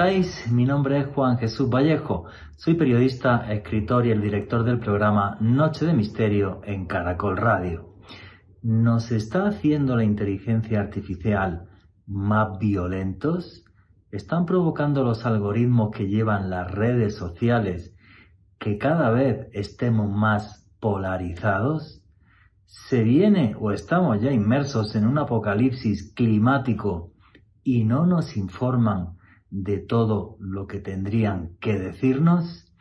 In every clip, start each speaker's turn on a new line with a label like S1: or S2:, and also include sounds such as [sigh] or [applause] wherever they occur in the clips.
S1: estáis? Mi nombre es Juan Jesús Vallejo. Soy periodista, escritor y el director del programa Noche de Misterio en Caracol Radio. ¿Nos está haciendo la inteligencia artificial más violentos? ¿Están provocando los algoritmos que llevan las redes sociales que cada vez estemos más polarizados? ¿Se viene o estamos ya inmersos en un apocalipsis climático y no nos informan de todo lo que tendrían que decirnos?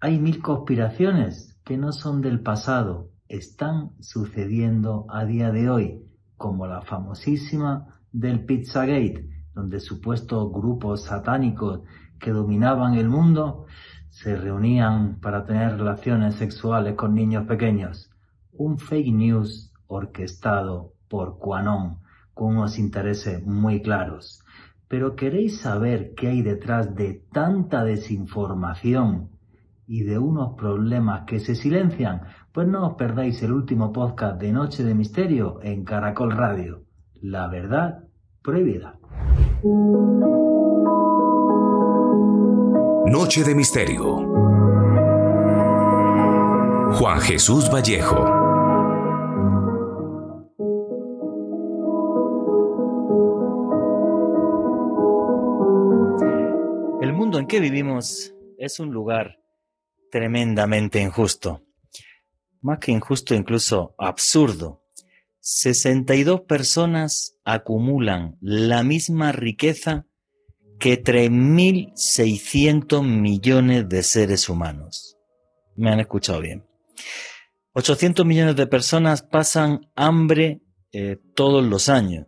S1: Hay mil conspiraciones que no son del pasado, están sucediendo a día de hoy, como la famosísima del Pizzagate, donde supuestos grupos satánicos que dominaban el mundo se reunían para tener relaciones sexuales con niños pequeños. Un fake news orquestado por Quanon con unos intereses muy claros. Pero ¿queréis saber qué hay detrás de tanta desinformación y de unos problemas que se silencian? Pues no os perdáis el último podcast de Noche de Misterio en Caracol Radio. La verdad prohibida.
S2: Noche de Misterio. Juan Jesús Vallejo.
S1: Vivimos es un lugar tremendamente injusto. Más que injusto, incluso absurdo. 62 personas acumulan la misma riqueza que 3.600 millones de seres humanos. Me han escuchado bien. 800 millones de personas pasan hambre eh, todos los años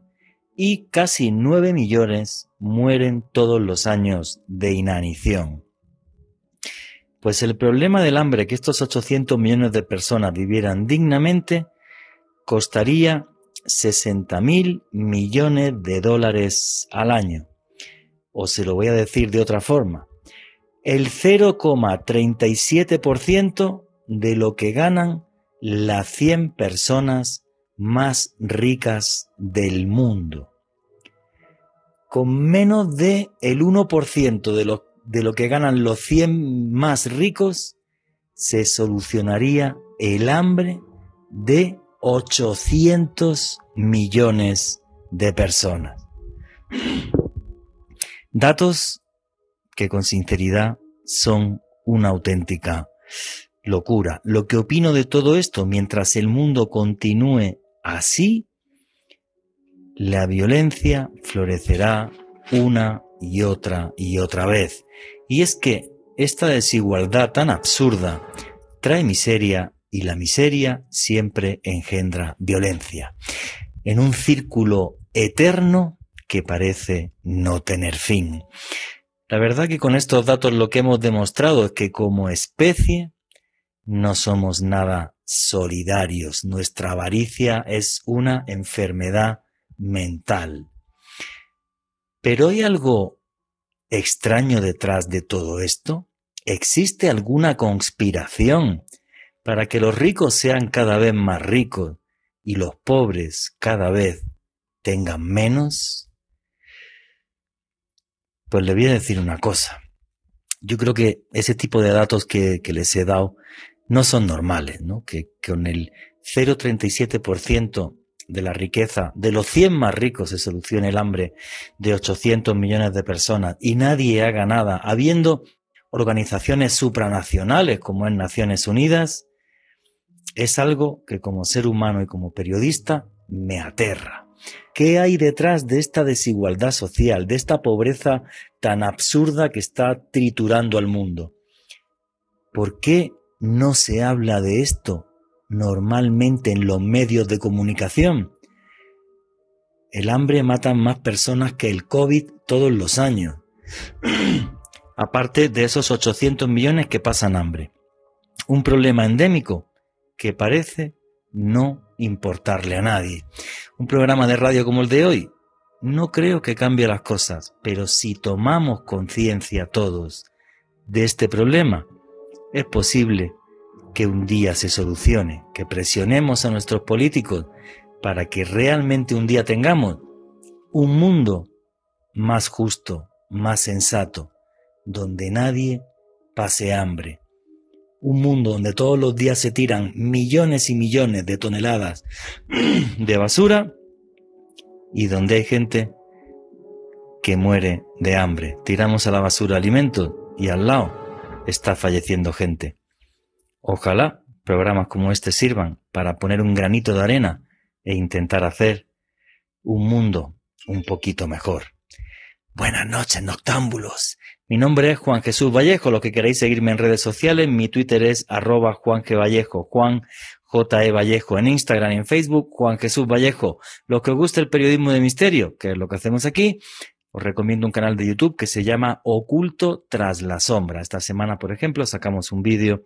S1: y casi 9 millones mueren todos los años de inanición. Pues el problema del hambre, que estos 800 millones de personas vivieran dignamente, costaría 60 mil millones de dólares al año. O se lo voy a decir de otra forma, el 0,37% de lo que ganan las 100 personas más ricas del mundo. Con menos de el 1% de lo, de lo que ganan los 100 más ricos, se solucionaría el hambre de 800 millones de personas. Datos que con sinceridad son una auténtica locura. Lo que opino de todo esto, mientras el mundo continúe Así, la violencia florecerá una y otra y otra vez. Y es que esta desigualdad tan absurda trae miseria y la miseria siempre engendra violencia. En un círculo eterno que parece no tener fin. La verdad que con estos datos lo que hemos demostrado es que como especie no somos nada solidarios. Nuestra avaricia es una enfermedad mental. Pero ¿hay algo extraño detrás de todo esto? ¿Existe alguna conspiración para que los ricos sean cada vez más ricos y los pobres cada vez tengan menos? Pues le voy a decir una cosa. Yo creo que ese tipo de datos que, que les he dado no son normales, ¿no? Que, con el 0,37% de la riqueza de los 100 más ricos se solucione el hambre de 800 millones de personas y nadie haga nada, habiendo organizaciones supranacionales como en Naciones Unidas, es algo que como ser humano y como periodista me aterra. ¿Qué hay detrás de esta desigualdad social, de esta pobreza tan absurda que está triturando al mundo? ¿Por qué no se habla de esto normalmente en los medios de comunicación. El hambre mata más personas que el COVID todos los años. [clears throat] Aparte de esos 800 millones que pasan hambre. Un problema endémico que parece no importarle a nadie. Un programa de radio como el de hoy no creo que cambie las cosas, pero si tomamos conciencia todos de este problema, es posible que un día se solucione, que presionemos a nuestros políticos para que realmente un día tengamos un mundo más justo, más sensato, donde nadie pase hambre. Un mundo donde todos los días se tiran millones y millones de toneladas [clears throat] de basura y donde hay gente que muere de hambre. Tiramos a la basura alimentos y al lado está falleciendo gente. Ojalá programas como este sirvan para poner un granito de arena e intentar hacer un mundo un poquito mejor. Buenas noches, noctámbulos. Mi nombre es Juan Jesús Vallejo. Lo que queréis seguirme en redes sociales, mi Twitter es arroba Juan G. Vallejo, Juan J. E. Vallejo. En Instagram y en Facebook, Juan Jesús Vallejo. Lo que os gusta el periodismo de misterio, que es lo que hacemos aquí, os recomiendo un canal de YouTube que se llama Oculto tras la sombra. Esta semana, por ejemplo, sacamos un vídeo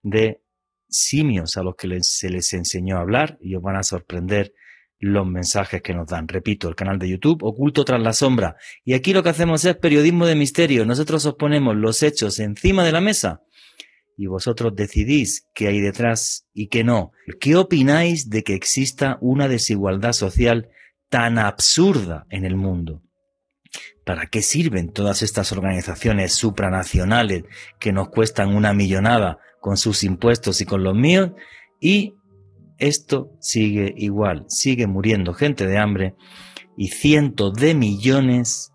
S1: de simios a los que se les enseñó a hablar y os van a sorprender los mensajes que nos dan. Repito, el canal de YouTube Oculto tras la sombra. Y aquí lo que hacemos es periodismo de misterio. Nosotros os ponemos los hechos encima de la mesa y vosotros decidís qué hay detrás y qué no. ¿Qué opináis de que exista una desigualdad social tan absurda en el mundo? ¿Para qué sirven todas estas organizaciones supranacionales que nos cuestan una millonada con sus impuestos y con los míos? Y esto sigue igual, sigue muriendo gente de hambre y cientos de millones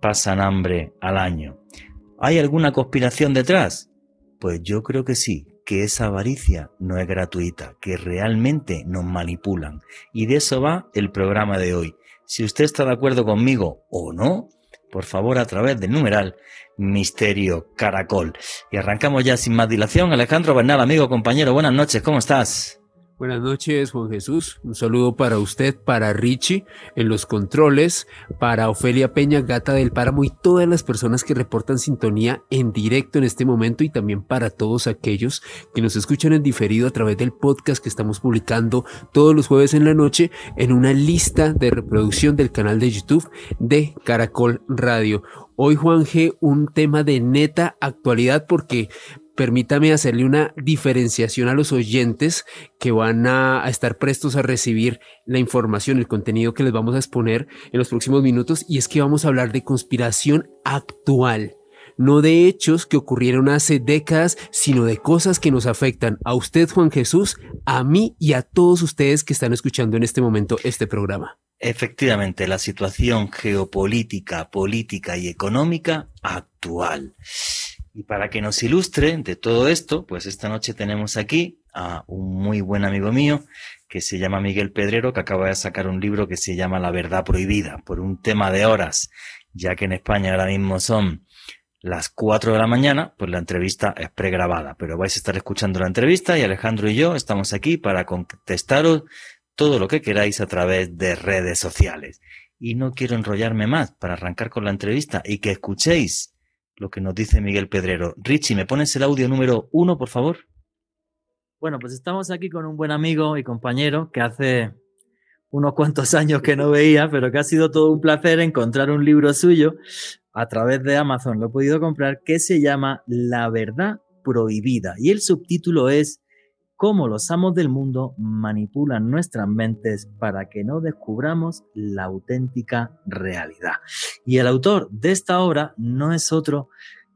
S1: pasan hambre al año. ¿Hay alguna conspiración detrás? Pues yo creo que sí, que esa avaricia no es gratuita, que realmente nos manipulan. Y de eso va el programa de hoy. Si usted está de acuerdo conmigo o no, por favor, a través del numeral Misterio Caracol. Y arrancamos ya sin más dilación. Alejandro Bernal, amigo, compañero, buenas noches, ¿cómo estás?
S3: Buenas noches, Juan Jesús. Un saludo para usted, para Richie en los controles, para Ofelia Peña, Gata del Páramo y todas las personas que reportan sintonía en directo en este momento y también para todos aquellos que nos escuchan en diferido a través del podcast que estamos publicando todos los jueves en la noche en una lista de reproducción del canal de YouTube de Caracol Radio. Hoy, Juan G, un tema de neta actualidad porque permítame hacerle una diferenciación a los oyentes que van a, estar prestos a recibir la información, el contenido que les vamos a exponer en los próximos minutos, y es que vamos a hablar de conspiración actual. No de hechos que ocurrieron hace décadas, sino de cosas que nos afectan a usted, Juan Jesús, a mí y a todos ustedes que están escuchando en este momento este programa.
S1: Efectivamente, la situación geopolítica, política y económica actual. Y para que nos ilustre de todo esto, pues esta noche tenemos aquí a un muy buen amigo mío que se llama Miguel Pedrero, que acaba de sacar un libro que se llama La verdad prohibida, por un tema de horas, ya que en España ahora mismo son las 4 de la mañana, pues la entrevista es pregrabada, pero vais a estar escuchando la entrevista y Alejandro y yo estamos aquí para contestaros todo lo que queráis a través de redes sociales. Y no quiero enrollarme más para arrancar con la entrevista y que escuchéis lo que nos dice Miguel Pedrero. Richie, ¿me pones el audio número uno, por favor?
S4: Bueno, pues estamos aquí con un buen amigo y compañero que hace unos cuantos años que no veía, pero que ha sido todo un placer encontrar un libro suyo a través de Amazon. Lo he podido comprar que se llama La verdad prohibida y el subtítulo es cómo los amos del mundo manipulan nuestras mentes para que no descubramos la auténtica realidad. Y el autor de esta obra no es otro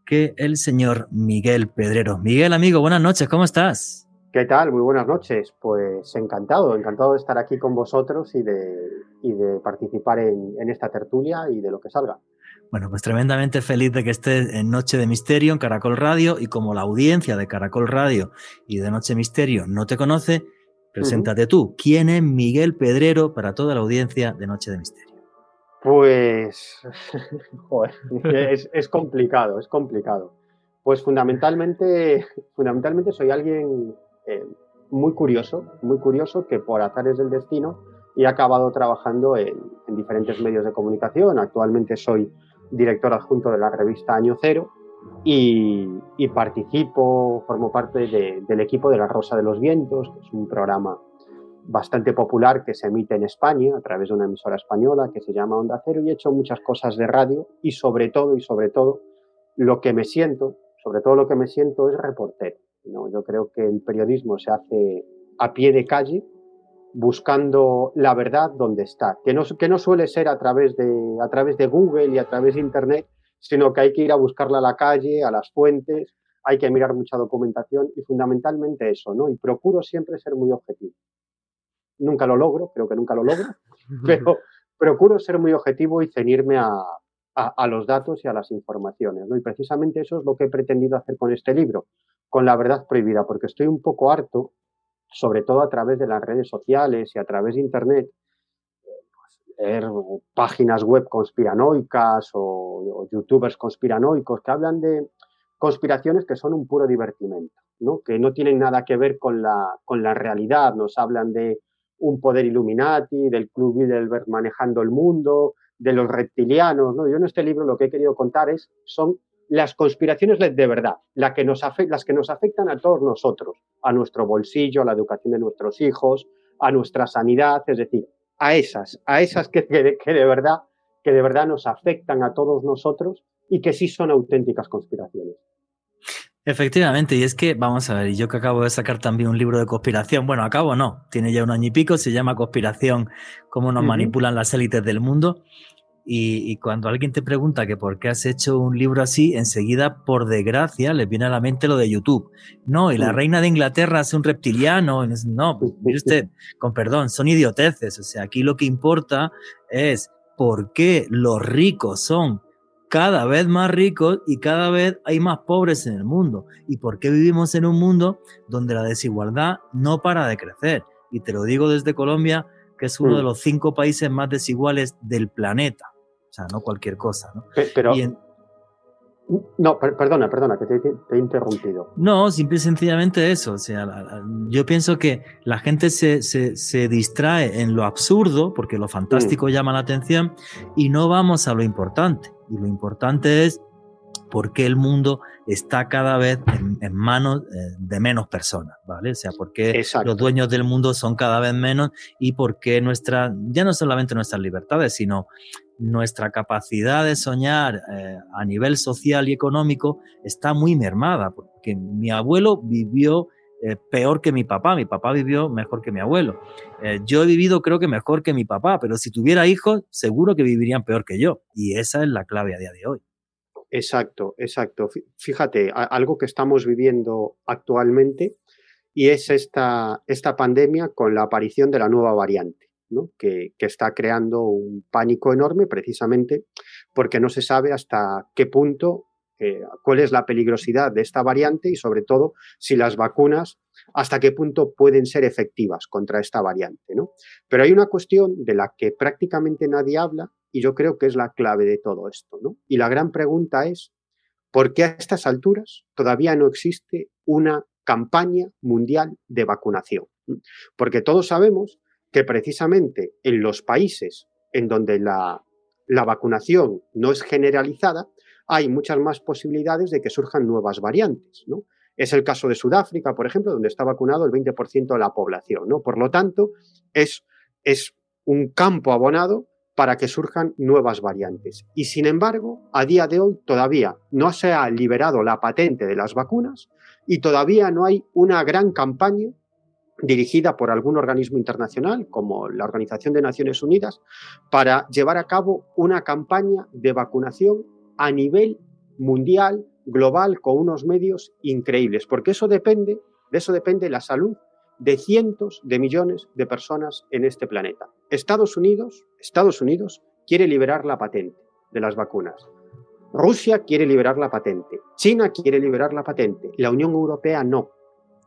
S4: que el señor Miguel Pedrero. Miguel, amigo, buenas noches, ¿cómo estás?
S5: ¿Qué tal? Muy buenas noches. Pues encantado, encantado de estar aquí con vosotros y de, participar en esta tertulia y de lo que salga.
S4: Bueno, pues tremendamente feliz de que estés en Noche de Misterio en Caracol Radio y como la audiencia de Caracol Radio y de Noche Misterio no te conoce, preséntate tú. ¿Quién es Miguel Pedrero para toda la audiencia de Noche de Misterio?
S5: Pues, [laughs] joder, es, complicado, es complicado. Pues fundamentalmente, fundamentalmente soy alguien eh, muy curioso, muy curioso que por azares del destino he acabado trabajando en, en diferentes medios de comunicación. Actualmente soy director adjunto de la revista Año Cero y, participo, formo parte del equipo de La Rosa de los Vientos, que es un programa bastante popular que se emite en España a través de una emisora española que se llama Onda Cero y he hecho muchas cosas de radio y sobre todo y sobre todo lo que me siento, sobre todo lo que me siento es reportero. ¿no? Yo creo que el periodismo se hace a pie de calle buscando la verdad donde está, que no, que no suele ser a través, de, a través de Google y a través de Internet, sino que hay que ir a buscarla a la calle, a las fuentes, hay que mirar mucha documentación y fundamentalmente eso, ¿no? Y procuro siempre ser muy objetivo. Nunca lo logro, creo que nunca lo logro, [laughs] pero procuro ser muy objetivo y ceñirme a, a, los datos y a las informaciones, ¿no? Y precisamente eso es lo que he pretendido hacer con este libro, con la verdad prohibida, porque estoy un poco harto, sobre todo a través de las redes sociales y a través de Internet, páginas web conspiranoicas o, youtubers conspiranoicos que hablan de conspiraciones que son un puro divertimento, ¿no? que no tienen nada que ver con la, con la realidad. Nos hablan de un poder Illuminati, del Club Bilderberg manejando el mundo, de los reptilianos. ¿no? Yo en este libro lo que he querido contar es, son las conspiraciones de verdad, las que, nos las que nos afectan a todos nosotros, a nuestro bolsillo, a la educación de nuestros hijos, a nuestra sanidad, es decir, a esas, a esas que, que, de verdad, que de verdad nos afectan a todos nosotros y que sí son auténticas conspiraciones.
S1: Efectivamente, y es que, vamos a ver, yo que acabo de sacar también un libro de conspiración, bueno, acabo no, tiene ya un año y pico, se llama Conspiración, cómo nos manipulan las élites del mundo, y, cuando alguien te pregunta que por qué has hecho un libro así, enseguida, por desgracia, le viene a la mente lo de YouTube. No, y la reina de Inglaterra es un reptiliano. No, pues, mire usted, con perdón, son idioteces. O sea, aquí lo que importa es por qué los ricos son cada vez más ricos y cada vez hay más pobres en el mundo. Y por qué vivimos en un mundo donde la desigualdad no para de crecer. Y te lo digo desde Colombia, que es uno de los cinco países más desiguales del planeta. No cualquier cosa, ¿no?
S5: Pero, No, perdona, perdona, que te, he interrumpido.
S1: No, simple y sencillamente eso. O sea, yo pienso que la gente se, se, distrae en lo absurdo, porque lo fantástico mm. llama la atención, y no vamos a lo importante. Y lo importante es por qué el mundo está cada vez en, manos eh, de menos personas, ¿vale? O sea, por qué los dueños del mundo son cada vez menos y por qué nuestra, ya no solamente nuestras libertades, sino nuestra capacidad de soñar eh, a nivel social y económico está muy mermada, porque mi abuelo vivió eh, peor que mi papá, mi papá vivió mejor que mi abuelo. Eh, yo he vivido creo que mejor que mi papá, pero si tuviera hijos, seguro que vivirían peor que yo. Y esa es la clave a día de hoy.
S5: Exacto, exacto. Fíjate, algo que estamos viviendo actualmente y es esta, esta pandemia con la aparición de la nueva variante que, está creando un pánico enorme precisamente porque no se sabe hasta qué punto, eh, cuál es la peligrosidad de esta variante y sobre todo si las vacunas hasta qué punto pueden ser efectivas contra esta variante. ¿no? Pero hay una cuestión de la que prácticamente nadie habla y yo creo que es la clave de todo esto. ¿no? Y la gran pregunta es, ¿por qué a estas alturas todavía no existe una campaña mundial de vacunación? Porque todos sabemos que precisamente en los países en donde la, vacunación no es generalizada, hay muchas más posibilidades de que surjan nuevas variantes. ¿no? Es el caso de Sudáfrica, por ejemplo, donde está vacunado el 20% de la población. ¿no? Por lo tanto, es, es un campo abonado para que surjan nuevas variantes. Y sin embargo, a día de hoy todavía no se ha liberado la patente de las vacunas y todavía no hay una gran campaña dirigida por algún organismo internacional, como la Organización de Naciones Unidas, para llevar a cabo una campaña de vacunación a nivel mundial, global, con unos medios increíbles, porque eso depende, de eso depende la salud de cientos de millones de personas en este planeta. Estados Unidos, Estados Unidos quiere liberar la patente de las vacunas. Rusia quiere liberar la patente. China quiere liberar la patente. La Unión Europea no.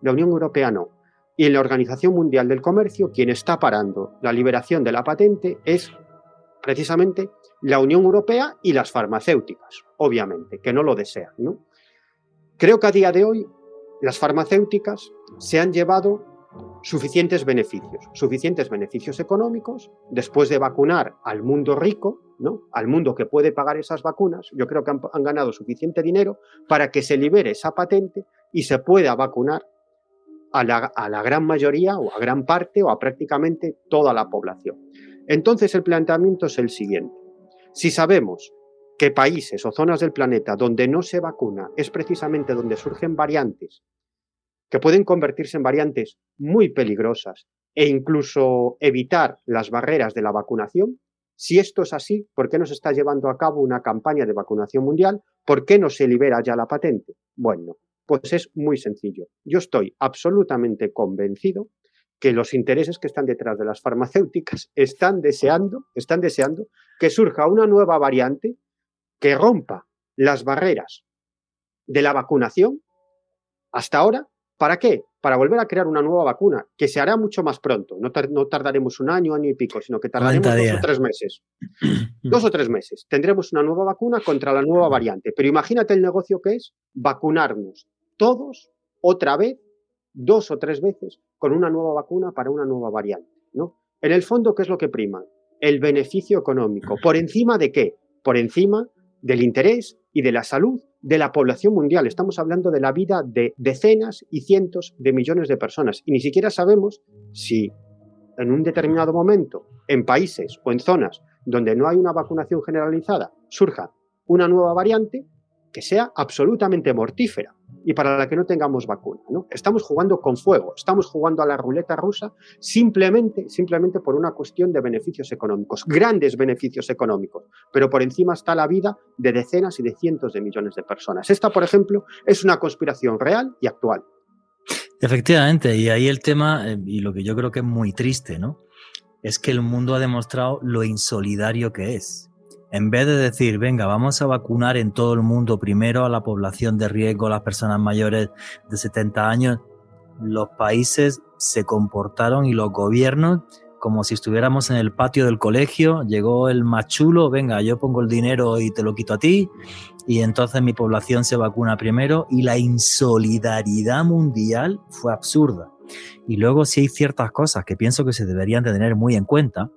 S5: La Unión Europea no. Y en la Organización Mundial del Comercio, quien está parando la liberación de la patente es precisamente la Unión Europea y las farmacéuticas, obviamente, que no lo desean. ¿no? Creo que a día de hoy las farmacéuticas se han llevado suficientes beneficios, suficientes beneficios económicos, después de vacunar al mundo rico, ¿no? al mundo que puede pagar esas vacunas, yo creo que han, han ganado suficiente dinero para que se libere esa patente y se pueda vacunar a la, gran mayoría o a gran parte o a prácticamente toda la población. Entonces el planteamiento es el siguiente. Si sabemos que países o zonas del planeta donde no se vacuna es precisamente donde surgen variantes que pueden convertirse en variantes muy peligrosas e incluso evitar las barreras de la vacunación, Si esto es así, ¿por qué no se está llevando a cabo una campaña de vacunación mundial? ¿Por qué no se libera ya la patente? Bueno, pues es muy sencillo. Yo estoy absolutamente convencido que los intereses que están detrás de las farmacéuticas están deseando, están deseando que surja una nueva variante que rompa las barreras de la vacunación hasta ahora. ¿Para qué? Para volver a crear una nueva vacuna, que se hará mucho más pronto. No, tardaremos un año, año y pico, sino que tardaremos dos o tres meses. [clears throat] dos o tres meses. Tendremos una nueva vacuna contra la nueva variante. Pero imagínate el negocio que es vacunarnos todos otra vez, dos o tres veces, con una nueva vacuna para una nueva variante. ¿no? En el fondo, ¿qué es lo que prima? El beneficio económico. ¿Por encima de qué? Por encima del interés y de la salud de la población mundial. Estamos hablando de la vida de decenas y cientos de millones de personas. Y ni siquiera sabemos si en un determinado momento, en países o en zonas donde no hay una vacunación generalizada, surja una nueva variante que sea absolutamente mortífera y para la que no tengamos vacuna. ¿no? Estamos jugando con fuego, estamos jugando a la ruleta rusa simplemente, simplemente por una cuestión de beneficios económicos, grandes beneficios económicos, pero por encima está la vida de decenas y de cientos de millones de personas. Esta, por ejemplo, es una conspiración real y actual.
S1: Efectivamente, y ahí el tema, eh, y lo que yo creo que es muy triste, ¿no? Es que el mundo ha demostrado lo insolidario que es en vez de decir, venga, vamos a vacunar en todo el mundo primero a la población de riesgo, las personas mayores de 70 años, los países se comportaron y los gobiernos como si estuviéramos en el patio del colegio, llegó el machulo, venga, yo pongo el dinero y te lo quito a ti, y entonces mi población se vacuna primero, y la insolidaridad mundial fue absurda. Y luego sí hay ciertas cosas que pienso que se deberían de tener muy en cuenta,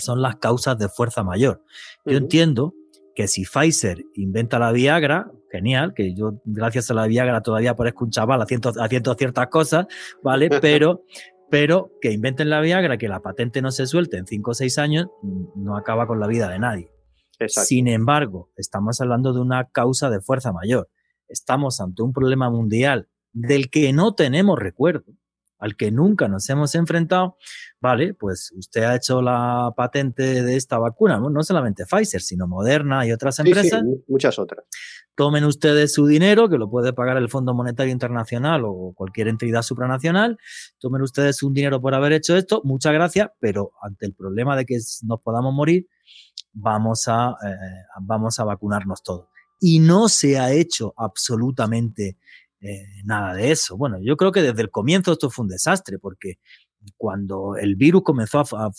S1: son las causas de fuerza mayor. Yo entiendo que si Pfizer inventa la Viagra, genial, que yo gracias a la Viagra todavía parezco un chaval haciendo, haciendo ciertas cosas, ¿vale? [laughs] Pero, pero que inventen la Viagra, que la patente no se suelte en 5 o 6 años, no acaba con la vida de nadie. Sin embargo, estamos hablando de una causa de fuerza mayor. Estamos ante un problema mundial del que no tenemos recuerdo al que nunca nos hemos enfrentado, vale, pues usted ha hecho la patente de esta vacuna, no, solamente Pfizer, sino Moderna y otras empresas.
S5: muchas otras.
S1: Tomen ustedes su dinero, que lo puede pagar el Fondo Monetario Internacional o cualquier entidad supranacional. Tomen ustedes un dinero por haber hecho esto, muchas gracias, pero ante el problema de que nos podamos morir, vamos a, eh, vamos a vacunarnos todos. Y no se ha hecho absolutamente eh, nada de eso. Bueno, yo creo que desde el comienzo esto fue un desastre, porque cuando el virus comenzó a,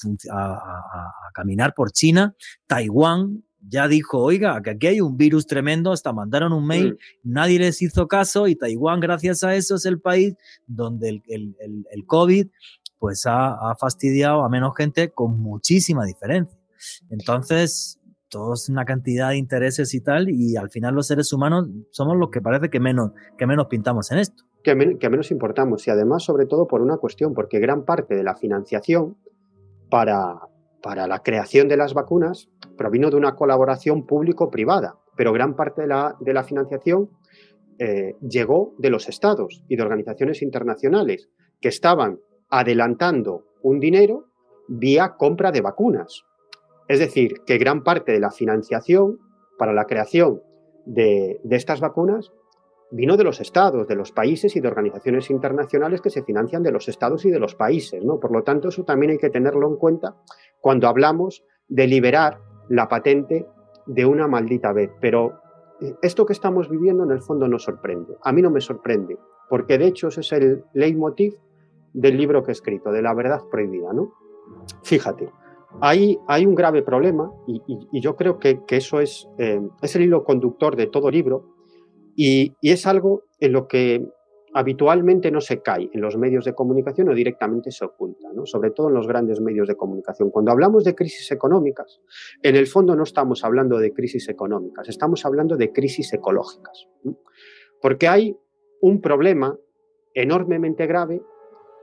S1: caminar por China, Taiwán ya dijo, oiga, que aquí hay un virus tremendo, hasta mandaron un mail, mm. nadie les hizo caso y Taiwán, gracias a eso, es el país donde el, el, COVID pues ha, ha, fastidiado a menos gente con muchísima diferencia. Entonces, todos una cantidad de intereses y tal, y al final los seres humanos somos los que parece que menos, que menos pintamos en esto.
S5: Que, menos importamos, y además sobre todo por una cuestión, porque gran parte de la financiación para, para la creación de las vacunas provino de una colaboración público-privada, pero gran parte de la, de la financiación eh, llegó de los estados y de organizaciones internacionales que estaban adelantando un dinero vía compra de vacunas. Es decir, que gran parte de la financiación para la creación de, estas vacunas vino de los estados, de los países y de organizaciones internacionales que se financian de los estados y de los países. ¿no? Por lo tanto, eso también hay que tenerlo en cuenta cuando hablamos de liberar la patente de una maldita vez. Pero eh, esto que estamos viviendo en el fondo nos sorprende. A mí no me sorprende, porque de hecho ese es el leitmotiv del libro que he escrito, de la verdad prohibida. ¿no? Fíjate, hay, un grave problema y, yo creo que, eso es, eh, es, el hilo conductor de todo libro y, es algo en lo que habitualmente no se cae en los medios de comunicación o directamente se oculta, sobre todo en los grandes medios de comunicación. Cuando hablamos de crisis económicas, en el fondo no estamos hablando de crisis económicas, estamos hablando de crisis ecológicas, porque hay un problema enormemente grave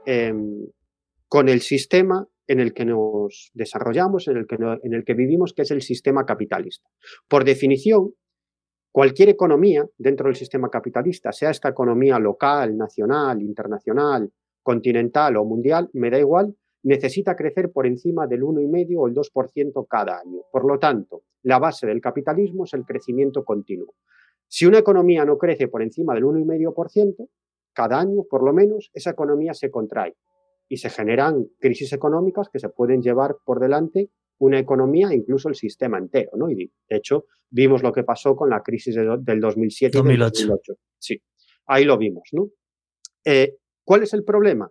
S5: em, con el sistema en el que nos desarrollamos, en el que, en el que vivimos, que es el sistema capitalista. Por definición, cualquier economía dentro del sistema capitalista, sea esta economía local, nacional, internacional, continental o mundial, me da igual, necesita crecer por encima del 1,5 o el 2% cada año. Por lo tanto, la base del capitalismo es el crecimiento continuo. Si una economía no crece por encima del 1,5%, cada año, por lo menos, esa economía se contrae y se generan crisis económicas que se pueden llevar por delante una economía, incluso el sistema entero, ¿no? Y de hecho, vimos lo que pasó con la crisis del 2007 2008. y 2008. Sí, ahí lo vimos, ¿no? Eh, ¿Cuál es el problema?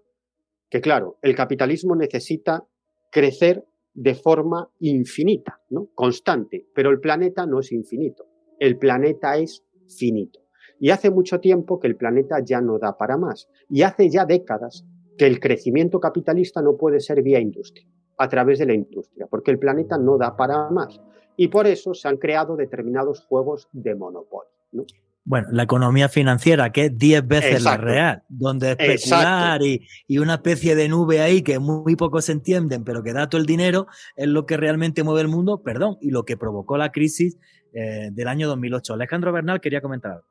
S5: Que claro, el capitalismo necesita crecer de forma infinita, ¿no? Constante, pero el planeta no es infinito. El planeta es finito. Y hace mucho tiempo que el planeta ya no da para más. Y hace ya décadas que el crecimiento capitalista no puede ser vía industria a través de la industria, porque el planeta no da para más. Y por eso se han creado determinados juegos de monopolio.
S1: Bueno, la economía financiera, que es 10 veces la real, donde especular y, y, una especie de nube ahí que muy pocos entienden, pero que da todo el dinero, es lo que realmente mueve el mundo, perdón, y lo que provocó la crisis eh, del año 2008. Alejandro Bernal quería comentar algo.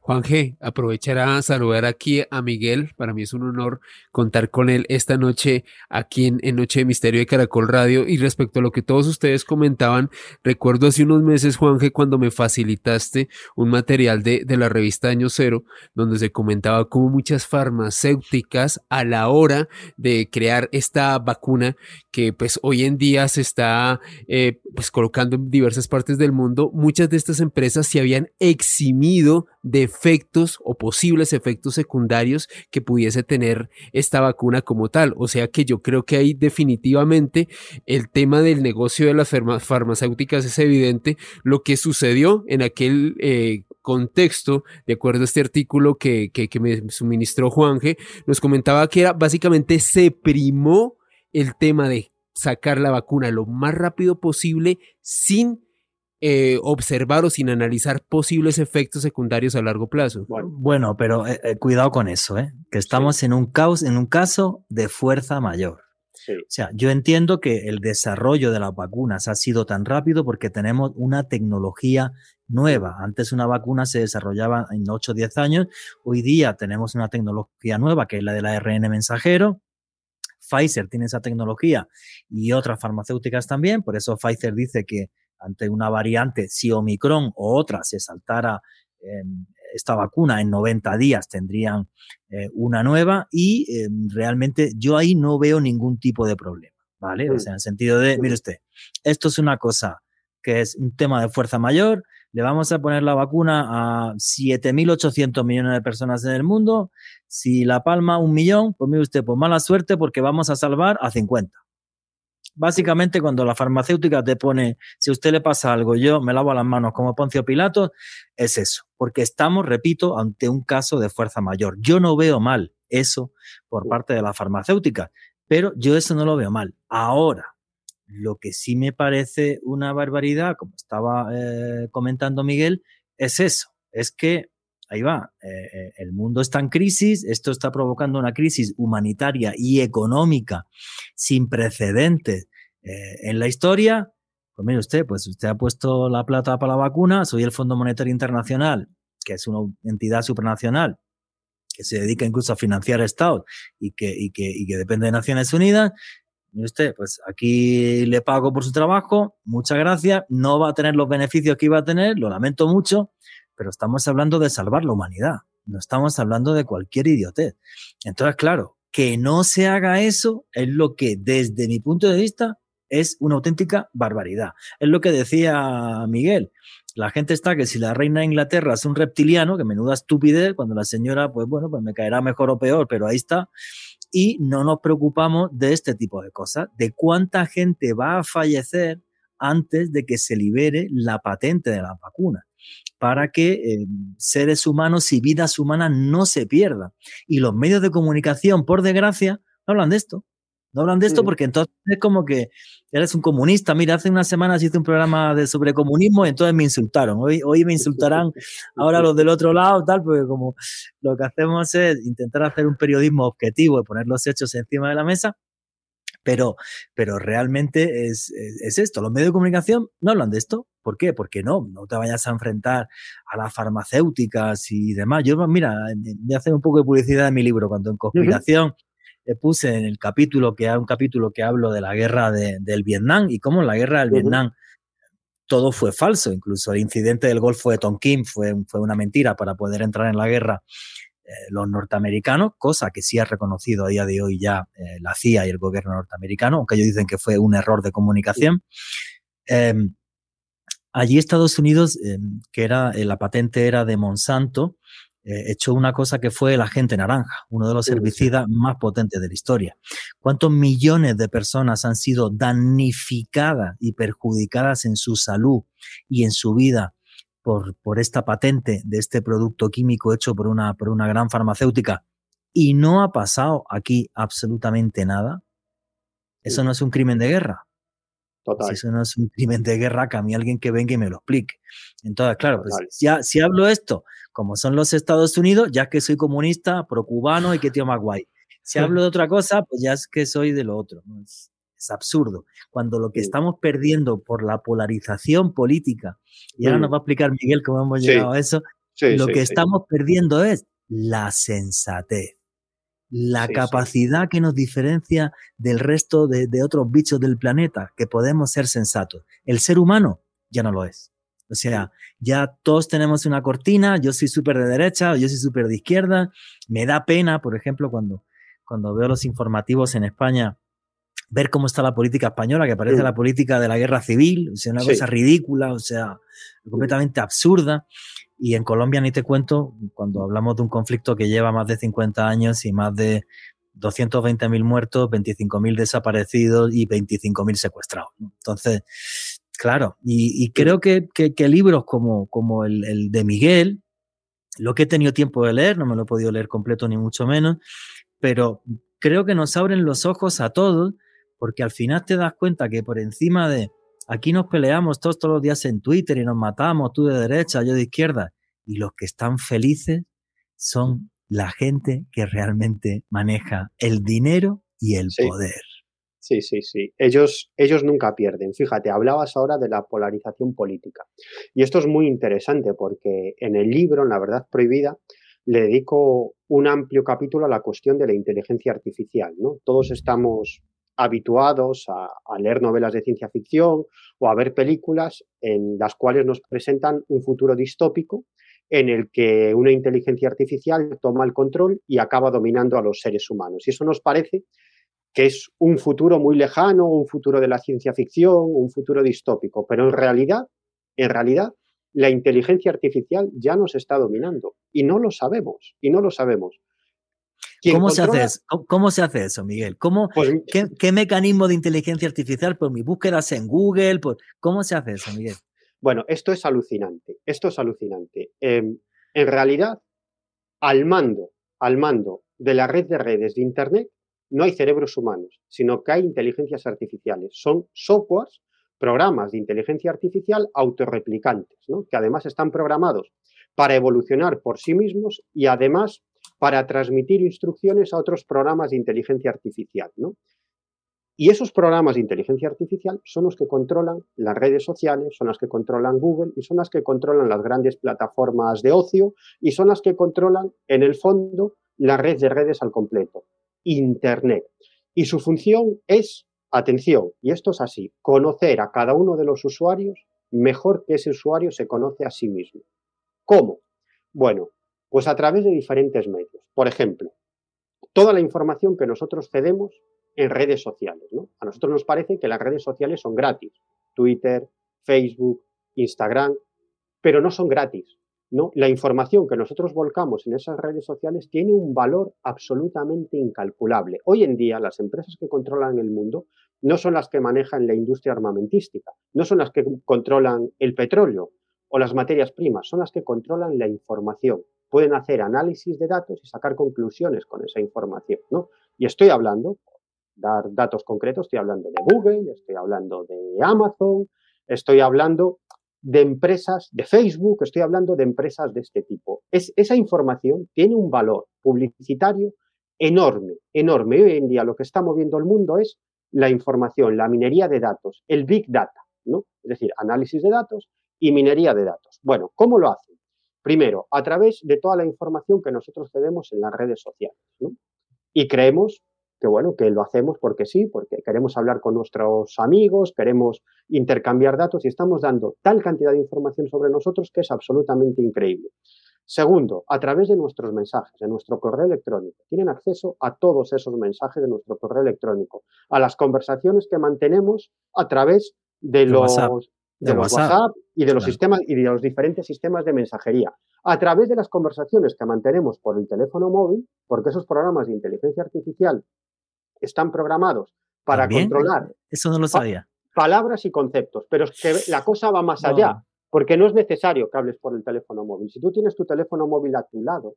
S3: Juan G, aprovechará a saludar aquí a Miguel. Para mí es un honor contar con él esta noche aquí en, Noche de Misterio de Caracol Radio. Y respecto a lo que todos ustedes comentaban, recuerdo hace unos meses, Juan G, cuando me facilitaste un material de, de la revista Año Cero, donde se comentaba cómo muchas farmacéuticas a la hora de crear esta vacuna que pues hoy en día se está eh, pues colocando en diversas partes del mundo, muchas de estas empresas se habían eximido de efectos o posibles efectos secundarios que pudiese tener esta vacuna como tal. O sea que yo creo que ahí definitivamente el tema del negocio de las farmacéuticas es evidente. Lo que sucedió en aquel eh, contexto, de acuerdo a este artículo que, que, que me suministró Juanje, nos comentaba que era básicamente se primó el tema de sacar la vacuna lo más rápido posible sin eh, observar o sin analizar posibles efectos secundarios a largo plazo.
S1: Bueno, pero eh, eh, cuidado con eso, que estamos en, un caos, en un caso de fuerza mayor. O sea, yo entiendo que el desarrollo de las vacunas ha sido tan rápido porque tenemos una tecnología nueva. Antes una vacuna se desarrollaba en 8 o 10 años. Hoy día tenemos una tecnología nueva que es la del ARN mensajero. Pfizer tiene esa tecnología y otras farmacéuticas también. Por eso Pfizer dice que ante una variante, si Omicron o otra se saltara esta vacuna en 90 días tendrían eh, una nueva y eh, realmente yo ahí no veo ningún tipo de problema, ¿vale? O sea, en el sentido de, mire usted, esto es una cosa que es un tema de fuerza mayor, le vamos a poner la vacuna a 7.800 millones de personas en el mundo, si la palma un millón, pues mire usted, pues mala suerte porque vamos a salvar a 50. Básicamente, cuando la farmacéutica te pone, si a usted le pasa algo, yo me lavo las manos como Poncio Pilato, es eso. Porque estamos, repito, ante un caso de fuerza mayor. Yo no veo mal eso por parte de la farmacéutica, pero yo eso no lo veo mal. Ahora, lo que sí me parece una barbaridad, como estaba eh, comentando Miguel, es eso. Es que ahí va, eh, eh, el mundo está en crisis, esto está provocando una crisis humanitaria y económica sin precedentes eh, en la historia. Pues mire usted, pues usted ha puesto la plata para la vacuna, soy el Fondo Monetario Internacional, que es una entidad supranacional que se dedica incluso a financiar estados y que, y que, y depende de Naciones Unidas. Mire usted, pues aquí le pago por su trabajo, muchas gracias, no va a tener los beneficios que iba a tener, lo lamento mucho, pero estamos hablando de salvar la humanidad, no estamos hablando de cualquier idiotez. Entonces, claro, que no se haga eso es lo que desde mi punto de vista es una auténtica barbaridad. Es lo que decía Miguel. La gente está que si la reina de Inglaterra es un reptiliano, que menuda estupidez, cuando la señora, pues bueno, pues me caerá mejor o peor, pero ahí está. Y no nos preocupamos de este tipo de cosas, de cuánta gente va a fallecer antes de que se libere la patente de la vacuna para que eh, seres humanos y vidas humanas no se pierdan. Y los medios de comunicación, por desgracia, no hablan de esto. No hablan de esto porque entonces es como que eres un comunista. Mira, hace unas semanas hice un programa de, sobre comunismo y entonces me insultaron. Hoy, hoy me insultarán ahora los del otro lado, tal, porque como lo que hacemos es intentar hacer un periodismo objetivo y poner los hechos encima de la mesa, pero, pero realmente es, es, esto. Los medios de comunicación no hablan de esto. ¿Por qué? Porque no, no te vayas a enfrentar a las farmacéuticas y demás. Yo, mira, voy a hacer un poco de publicidad en mi libro, cuando en conspiración le puse en el capítulo que hay un capítulo que hablo de la guerra del Vietnam y cómo en la guerra del Vietnam todo fue falso, incluso el incidente del Golfo de Tonkin fue, fue una mentira para poder entrar en la guerra eh, los norteamericanos, cosa que sí ha reconocido a día de hoy ya eh, la CIA y el gobierno norteamericano, aunque ellos dicen que fue un error de comunicación. Em, allí Estados Unidos, em, que era eh, la patente era de Monsanto, echó una cosa que fue el agente naranja, uno de los herbicidas más potentes de la historia. ¿Cuántos millones de personas han sido damnificadas y perjudicadas en su salud y en su vida por, por esta patente de este producto químico hecho por una, por una gran farmacéutica y no ha pasado aquí absolutamente nada, eso no es un crimen de guerra. Total. Si eso no es un crimen de guerra, que a mí alguien que venga y me lo explique. Entonces, claro, pues, ya, si hablo esto, como son los Estados Unidos, ya que soy comunista, pro cubano y qué tío más guay. Si [laughs] hablo de otra cosa, pues ya es que soy de lo otro. Es, es absurdo. Cuando lo que estamos perdiendo por la polarización política, y ahora nos va a explicar Miguel cómo hemos llegado a eso, lo que estamos perdiendo es la sensatez, la capacidad que nos diferencia del resto de, otros bichos del planeta, que podemos ser sensatos. El ser humano ya no lo es. O sea, ya todos tenemos una cortina, yo soy súper de derecha, yo soy súper de izquierda. Me da pena, por ejemplo, cuando, cuando veo los informativos en España, ver cómo está la política española, que parece la política de la guerra civil, o sea, una cosa ridícula, o sea, completamente absurda. Y en Colombia ni te cuento, cuando hablamos de un conflicto que lleva más de 50 años y más de 220.000 muertos, 25.000 desaparecidos y 25.000 secuestrados. Entonces, claro, y, creo que, que, libros como, como el, el de Miguel, lo que he tenido tiempo de leer, no me lo he podido leer completo ni mucho menos, pero creo que nos abren los ojos a todos porque al final te das cuenta que por encima de aquí nos peleamos todos, todos los días en Twitter y nos matamos, tú de derecha, yo de izquierda, y los que están felices son la gente que realmente maneja el dinero y el poder.
S5: Sí, sí, sí. Ellos, ellos nunca pierden. Fíjate, hablabas ahora de la polarización política. Y esto es muy interesante porque en el libro, en La Verdad Prohibida, le dedico un amplio capítulo a la cuestión de la inteligencia artificial. ¿no? Todos estamos habituados a, leer novelas de ciencia ficción o a ver películas en las cuales nos presentan un futuro distópico en el que una inteligencia artificial toma el control y acaba dominando a los seres humanos. Y eso nos parece que es un futuro muy lejano, un futuro de la ciencia ficción, un futuro distópico, pero en realidad, en realidad, la inteligencia artificial ya nos está dominando y no lo sabemos, y no lo sabemos.
S1: ¿Cómo se, hace eso? ¿Cómo se hace eso, Miguel? ¿Cómo, pues qué, mecanismo de inteligencia artificial por mis búsquedas en Google? ¿Cómo se hace eso, Miguel?
S5: Bueno, esto es alucinante. Esto es alucinante. Em, en realidad, al mando, al mando de la red de redes de Internet, no hay cerebros humanos, sino que hay inteligencias artificiales. Son softwares, programas de inteligencia artificial autorreplicantes, ¿no? que además están programados para evolucionar por sí mismos y además para transmitir instrucciones a otros programas de inteligencia artificial. ¿no? Y esos programas de inteligencia artificial son los que controlan las redes sociales, son las que controlan Google y son las que controlan las grandes plataformas de ocio y son las que controlan, en el fondo, la red de redes al completo, Internet. Y su función es, atención, y esto es así, conocer a cada uno de los usuarios mejor que ese usuario se conoce a sí mismo. ¿Cómo? Bueno, pues a través de diferentes medios. Por ejemplo, toda la información que nosotros cedemos en redes sociales. A nosotros nos parece que las redes sociales son gratis. Twitter, Facebook, Instagram, pero no son gratis. ¿no? La información que nosotros volcamos en esas redes sociales tiene un valor absolutamente incalculable. Hoy en día las empresas que controlan el mundo no son las que manejan la industria armamentística, no son las que controlan el petróleo o las materias primas, son las que controlan la información pueden hacer análisis de datos y sacar conclusiones con esa información, ¿no? Y estoy hablando, dar datos concretos, estoy hablando de Google, estoy hablando de Amazon, estoy hablando de empresas, de Facebook, estoy hablando de empresas de este tipo. Es, esa información tiene un valor publicitario enorme, enorme. Hoy en día lo que está moviendo el mundo es la información, la minería de datos, el Big Data, ¿no? Es decir, análisis de datos y minería de datos. Bueno, ¿cómo lo hacen? Primero, a través de toda la información que nosotros cedemos en las redes sociales. Y creemos que bueno, que lo hacemos porque sí, porque queremos hablar con nuestros amigos, queremos intercambiar datos y estamos dando tal cantidad de información sobre nosotros que es absolutamente increíble. Segundo, a través de nuestros mensajes, de nuestro correo electrónico. Tienen acceso a todos esos mensajes de nuestro correo electrónico, a las conversaciones que mantenemos a través de, los, WhatsApp, de WhatsApp. y de los sistemas y de los diferentes sistemas de mensajería. A través de las conversaciones que mantenemos por el teléfono móvil, porque esos programas de inteligencia artificial están programados para controlar.
S1: Eso no lo sabía.
S5: palabras y conceptos, pero es que la cosa va más allá. Porque no es necesario que hables por el teléfono móvil. Si tú tienes tu teléfono móvil a tu lado,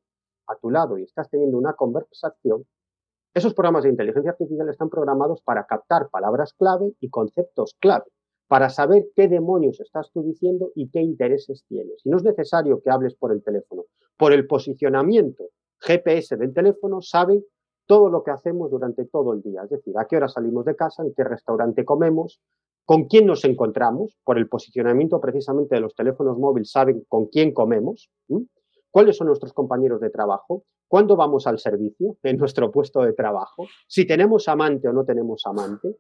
S5: a tu lado y estás teniendo una conversación, esos programas de inteligencia artificial están programados para captar palabras clave y conceptos clave, para saber qué demonios estás tú diciendo y qué intereses tienes. Y no es necesario que hables por el teléfono. Por el posicionamiento GPS del teléfono saben todo lo que hacemos durante todo el día, es decir, a qué hora salimos de casa, en qué restaurante comemos, con quién nos encontramos, por el posicionamiento precisamente de los teléfonos móviles, saben con quién comemos, cuáles son nuestros compañeros de trabajo, cuándo vamos al servicio en nuestro puesto de trabajo, si tenemos amante o no tenemos amante,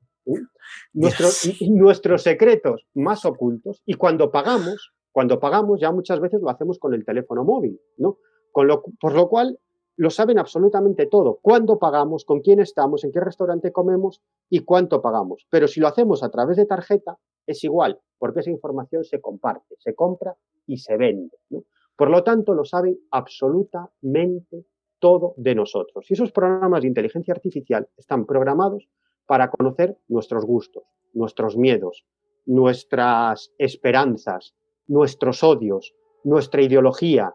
S5: nuestros, nuestros secretos más ocultos. Y cuando pagamos, cuando pagamos ya muchas veces lo hacemos con el teléfono móvil, ¿no? Con lo, por lo cual lo saben absolutamente todo. Cuándo pagamos, con quién estamos, en qué restaurante comemos y cuánto pagamos. Pero si lo hacemos a través de tarjeta, es igual, porque esa información se comparte, se compra y se vende. Por lo tanto, lo saben absolutamente todo de nosotros. Y esos programas de inteligencia artificial están programados para conocer nuestros gustos, nuestros miedos, nuestras esperanzas, nuestros odios, nuestra ideología,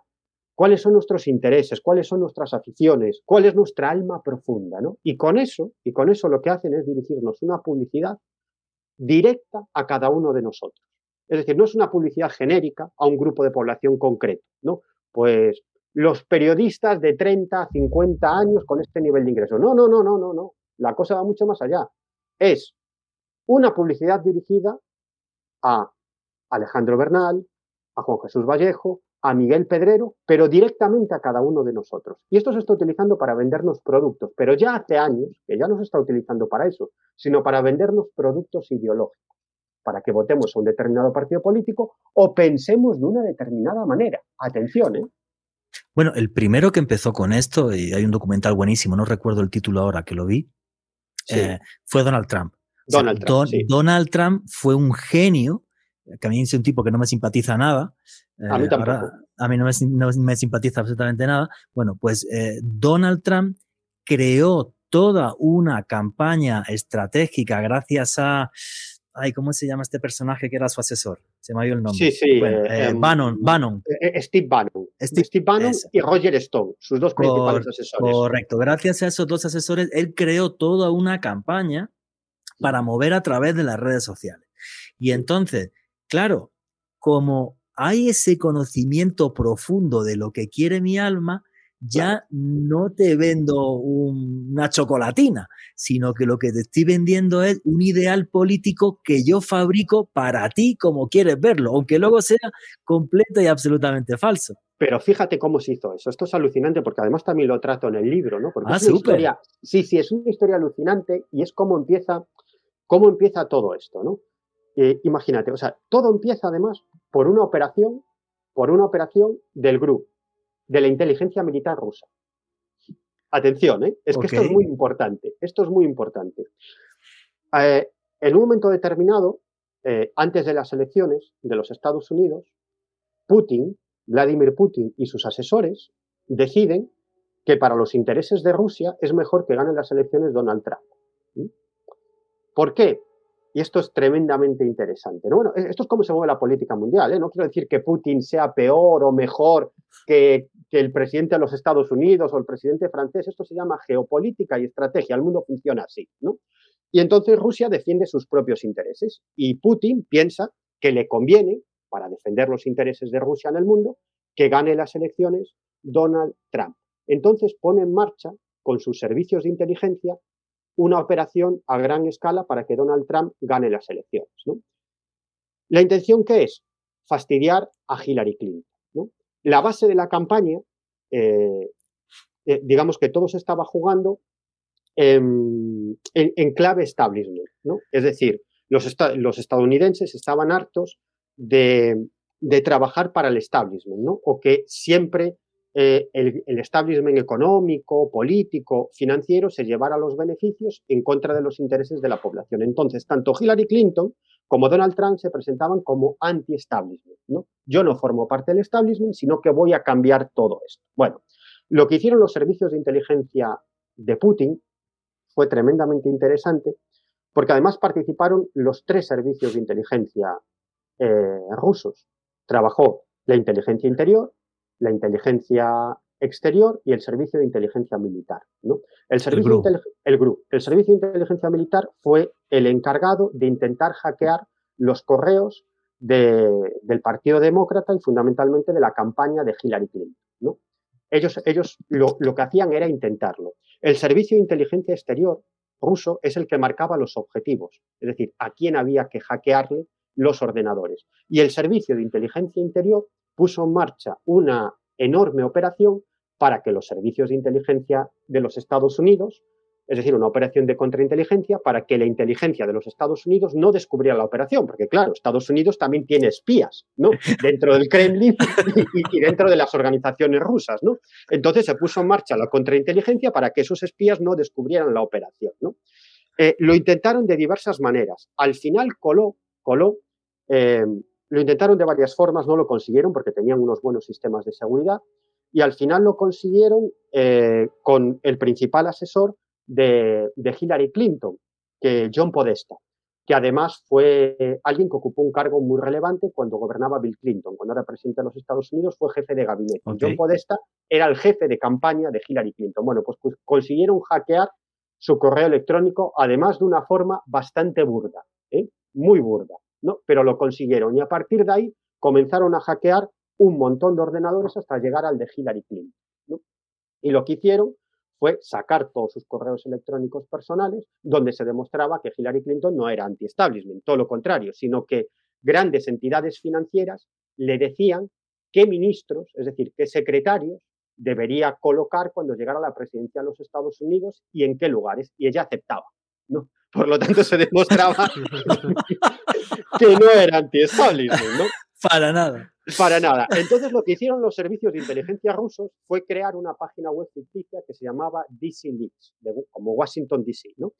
S5: cuáles son nuestros intereses, cuáles son nuestras aficiones, cuál es nuestra alma profunda, ¿no? Y con eso, y con eso lo que hacen es dirigirnos una publicidad directa a cada uno de nosotros. Es decir, no es una publicidad genérica a un grupo de población concreto, ¿no? Pues los periodistas de 30 a 50 años con este nivel de ingreso. No, no, no, no, no, no. La cosa va mucho más allá. Es una publicidad dirigida a Alejandro Bernal, a Juan Jesús Vallejo, a Miguel Pedrero, pero directamente a cada uno de nosotros. Y esto se está utilizando para vendernos productos, pero ya hace años que ya no se está utilizando para eso, sino para vendernos productos ideológicos, para que votemos a un determinado partido político o pensemos de una determinada manera. Atención, ¿eh?
S1: Bueno, el primero que empezó con esto, y hay un documental buenísimo, no recuerdo el título ahora que lo vi, eh, fue Donald Trump.
S5: Donald, Trump,
S1: Donald Trump fue un genio, que a mí es un tipo que no me simpatiza nada,
S5: a mí tampoco.
S1: a mí no me, simpatiza absolutamente nada. Bueno, pues eh, Donald Trump creó toda una campaña estratégica gracias a... Ay, ¿cómo se llama este personaje que era su asesor? Se me ha ido el nombre.
S5: Sí, sí.
S1: Bueno, eh, em, Bannon, Bannon.
S5: Eh, Steve Bannon. Steve, Bannon y Roger Stone, sus dos principales asesores.
S1: Correcto. Gracias a esos dos asesores, él creó toda una campaña para mover a través de las redes sociales. Y entonces, claro, como hay ese conocimiento profundo de lo que quiere mi alma, ya no te vendo una chocolatina, sino que lo que te estoy vendiendo es un ideal político que yo fabrico para ti como quieres verlo, aunque luego sea completo y absolutamente falso.
S5: Pero fíjate cómo se hizo eso. Esto es alucinante porque además también lo trato en el libro, ¿no? Porque
S1: ah,
S5: es una historia, sí, sí, es una historia alucinante y es cómo empieza, cómo empieza todo esto, ¿no? Eh, imagínate, o sea, todo empieza además por una operación, por una operación del GRU, de la inteligencia militar rusa. Atención, ¿eh? es que esto es muy importante. Esto es muy importante. Eh, en un momento determinado, eh, antes de las elecciones de los Estados Unidos, Putin, Vladimir Putin y sus asesores deciden que para los intereses de Rusia es mejor que gane las elecciones Donald Trump. ¿Mm? ¿Por qué? Y esto es tremendamente interesante. ¿no? Bueno, esto es cómo se mueve la política mundial. ¿eh? No quiero decir que Putin sea peor o mejor que, el presidente de los Estados Unidos o el presidente francés. Esto se llama geopolítica y estrategia. El mundo funciona así. ¿no? Y entonces Rusia defiende sus propios intereses. Y Putin piensa que le conviene, para defender los intereses de Rusia en el mundo, que gane las elecciones Donald Trump. Entonces pone en marcha, con sus servicios de inteligencia, una operación a gran escala para que Donald Trump gane las elecciones. ¿La intención qué es? Fastidiar a Hillary Clinton. La base de la campaña, eh, eh, digamos que todo se estaba jugando en, clave establishment. ¿no? Es decir, los, estadounidenses estaban hartos de, trabajar para el establishment, ¿no? o que siempre eh, el, establishment económico, político, financiero se llevara los beneficios en contra de los intereses de la población. Entonces, tanto Hillary Clinton como Donald Trump se presentaban como anti-establishment. ¿no? Yo no formo parte del establishment, sino que voy a cambiar todo esto. Bueno, lo que hicieron los servicios de inteligencia de Putin fue tremendamente interesante, porque además participaron los tres servicios de inteligencia eh, rusos. Trabajó la inteligencia interior, la inteligencia exterior y el servicio de inteligencia militar. ¿no? El, servicio el, el servicio de inteligencia militar fue el encargado de intentar hackear los correos del Partido Demócrata y fundamentalmente de la campaña de Hillary Clinton. ¿no? Ellos, ellos lo, lo, que hacían era intentarlo. El servicio de inteligencia exterior ruso es el que marcaba los objetivos, es decir, a quién había que hackearle los ordenadores. Y el servicio de inteligencia interior puso en marcha una enorme operación para que los servicios de inteligencia de los Estados Unidos, es decir, una operación de contrainteligencia, para que la inteligencia de los Estados Unidos no descubriera la operación, porque claro, Estados Unidos también tiene espías, ¿no? [laughs] Dentro del Kremlin y, dentro de las organizaciones rusas, ¿no? Entonces se puso en marcha la contrainteligencia para que esos espías no descubrieran la operación, ¿no? Eh, lo intentaron de diversas maneras. Al final coló, coló eh, lo intentaron de varias formas, no lo consiguieron porque tenían unos buenos sistemas de seguridad y al final lo consiguieron eh, con el principal asesor de, Hillary Clinton, que John Podesta, que además fue alguien que ocupó un cargo muy relevante cuando gobernaba Bill Clinton, cuando era presidente de los Estados Unidos, fue jefe de gabinete. John Podesta era el jefe de campaña de Hillary Clinton. Bueno, pues, pues consiguieron hackear su correo electrónico, además de una forma bastante burda, ¿eh? muy burda. ¿No? Pero lo consiguieron y a partir de ahí comenzaron a hackear un montón de ordenadores hasta llegar al de Hillary Clinton. Y lo que hicieron fue sacar todos sus correos electrónicos personales, donde se demostraba que Hillary Clinton no era anti-establishment, todo lo contrario, sino que grandes entidades financieras le decían qué ministros, es decir, qué secretarios debería colocar cuando llegara a la presidencia de los Estados Unidos y en qué lugares. Y ella aceptaba. ¿no? Por lo tanto, se demostraba [laughs] [laughs] que no era anti-establishment, ¿no?
S1: Para nada.
S5: Para nada. Entonces, lo que hicieron los servicios de inteligencia rusos fue crear una página web ficticia que se llamaba DC Leaks, como Washington DC, ¿no?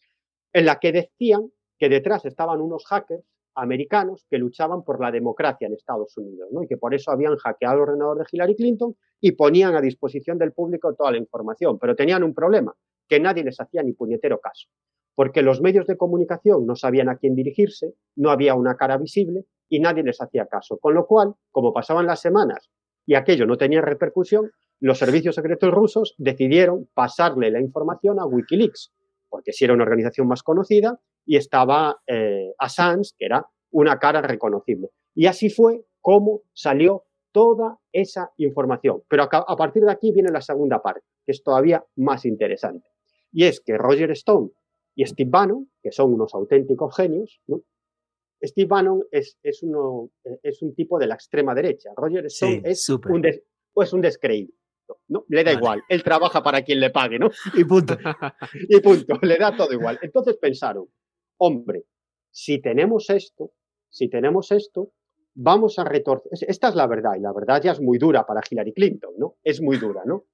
S5: En la que decían que detrás estaban unos hackers americanos que luchaban por la democracia en Estados Unidos, ¿no? Y que por eso habían hackeado el ordenador de Hillary Clinton y ponían a disposición del público toda la información. Pero tenían un problema, que nadie les hacía ni puñetero caso porque los medios de comunicación no sabían a quién dirigirse, no había una cara visible y nadie les hacía caso. Con lo cual, como pasaban las semanas y aquello no tenía repercusión, los servicios secretos rusos decidieron pasarle la información a Wikileaks, porque si era una organización más conocida y estaba eh, Assange, que era una cara reconocible. Y así fue como salió toda esa información. Pero a partir de aquí viene la segunda parte, que es todavía más interesante. Y es que Roger Stone y Steve Bannon, que son unos auténticos genios, ¿no? Steve Bannon es, es, uno, es un tipo de la extrema derecha. Roger Stone es, un pues un descreído. ¿no? Le da igual, él trabaja para quien le pague, ¿no? [laughs]
S1: Y punto.
S5: y punto, le da todo igual. Entonces pensaron, hombre, si tenemos esto, si tenemos esto, vamos a retorcer. Esta es la verdad, y la verdad ya es muy dura para Hillary Clinton, ¿no? Es muy dura, ¿no?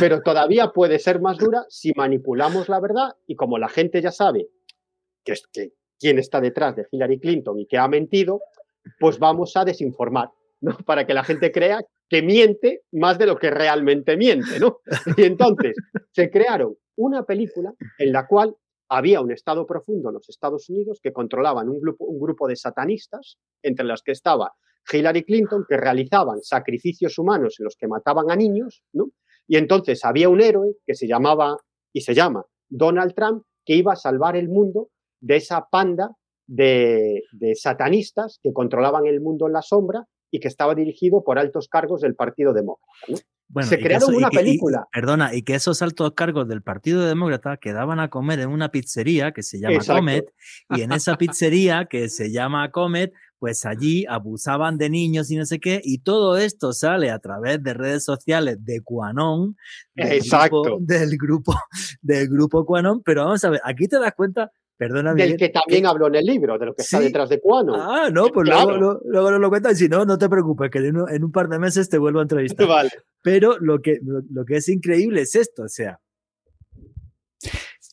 S5: Pero todavía puede ser más dura si manipulamos la verdad y como la gente ya sabe que, es, que quién está detrás de Hillary Clinton y que ha mentido, pues vamos a desinformar, ¿no? [laughs] Para que la gente crea que miente más de lo que realmente miente, ¿no? Y entonces se crearon una película en la cual había un Estado profundo en los Estados Unidos que controlaban un grupo, un grupo de satanistas, entre los que estaba Hillary Clinton, que realizaban sacrificios humanos en los que mataban a niños, ¿no? Y entonces había un héroe que se llamaba y se llama Donald Trump, que iba a salvar el mundo de esa panda de, satanistas que controlaban el mundo en la sombra y que estaba dirigido por altos cargos del Partido Demócrata.
S1: Bueno, se crearon una película. perdona, y que esos altos cargos del Partido Demócrata quedaban a comer en una pizzería que se llama Comet, y en esa pizzería que se llama Comet,
S6: pues allí abusaban de niños y no sé qué, y todo esto sale a través de redes sociales de Quanon, del
S5: Exacto.
S6: grupo, del grupo, del grupo Quanon, pero vamos a ver, aquí te das cuenta, perdona
S5: Del que también hablo en el libro, de lo que está detrás de Cuano.
S6: Ah, no, pues
S5: Claro.
S6: luego, luego, nos lo cuentas y si no, no te preocupes, que en un, en un par de meses te vuelvo a entrevistar. [laughs]
S5: Vale.
S6: Pero lo que, lo, lo que es increíble es esto, o sea,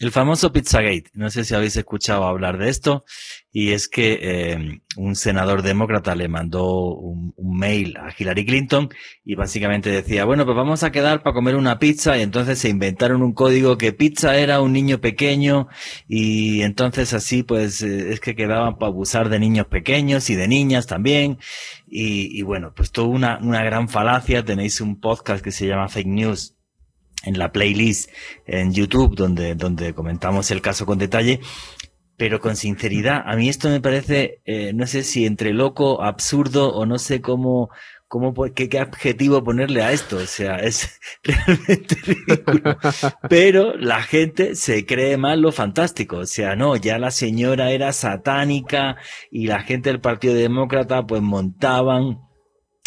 S1: El famoso Pizzagate. No sé si habéis escuchado hablar de esto. Y es que eh, un senador demócrata le mandó un, un, mail a Hillary Clinton y básicamente decía, bueno, pues vamos a quedar para comer una pizza. Y entonces se inventaron un código que pizza era un niño pequeño y entonces así pues eh, es que quedaban para abusar de niños pequeños y de niñas también. Y, y bueno, pues toda una, una gran falacia. Tenéis un podcast que se llama Fake News en la playlist en YouTube donde, donde comentamos el caso con detalle, pero con sinceridad, a mí esto me parece, eh, no sé si entre loco, absurdo o no sé cómo, cómo qué, qué adjetivo ponerle a esto, o sea, es [laughs] realmente ridículo. Pero la gente se cree más lo fantástico, o sea, no, ya la señora era satánica y la gente del Partido Demócrata pues montaban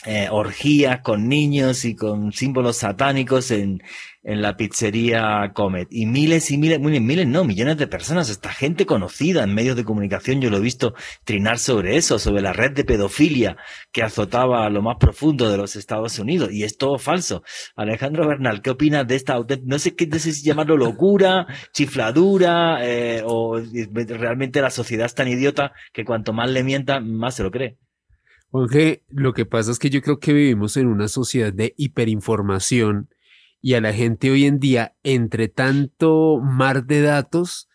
S1: eh, orgías con niños y con símbolos satánicos en, en la pizzería Comet. Y miles y miles, miles, miles, no, millones de personas, esta gente conocida en medios de comunicación, yo lo he visto trinar sobre eso, sobre la red de pedofilia que azotaba a lo más profundo de los Estados Unidos. Y es todo falso. Alejandro Bernal, ¿qué opinas de esta, no sé qué, no sé si llamarlo locura, chifladura, eh, o realmente la sociedad es tan idiota que cuanto más le mienta, más se lo cree?
S3: Jorge, lo que pasa es que yo creo que vivimos en una sociedad de hiperinformación y a la gente hoy en día, entre tanto mar de datos,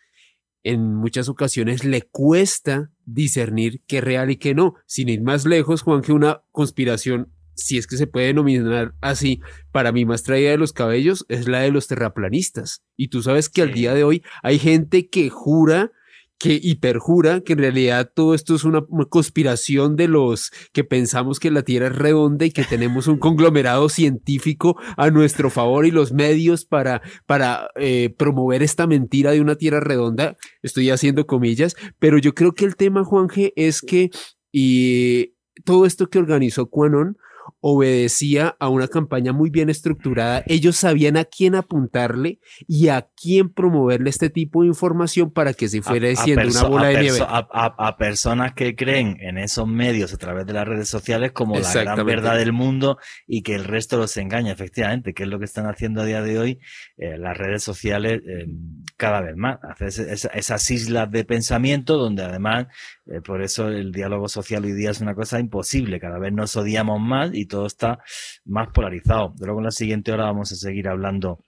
S3: en muchas ocasiones le cuesta discernir qué es real y qué no. Sin ir más lejos, Juan, que una conspiración, si es que se puede denominar así, para mí más traída de los cabellos, es la de los terraplanistas. Y tú sabes que al día de hoy hay gente que jura que hiperjura que en realidad todo esto es una, conspiración de los que pensamos que la Tierra es redonda y que tenemos un conglomerado científico a nuestro favor y los medios para, para eh, promover esta mentira de una Tierra redonda. Estoy haciendo comillas, pero yo creo que el tema, Juanje, es que y todo esto que organizó Quanon obedecía a una campaña muy bien estructurada. Ellos sabían a quién apuntarle y a quién promoverle este tipo de información para que se fuera diciendo una bola de nieve.
S1: A, a, a, personas que creen en esos medios a través de las redes sociales como la gran verdad del mundo y que el resto los engaña, efectivamente, que es lo que están haciendo a día de hoy eh, las redes sociales eh, cada vez más. Hacer esas, esas islas de pensamiento donde además, eh, por eso el diálogo social hoy día es una cosa imposible. Cada vez nos odiamos más y todo está más polarizado. Luego en la siguiente hora vamos a seguir hablando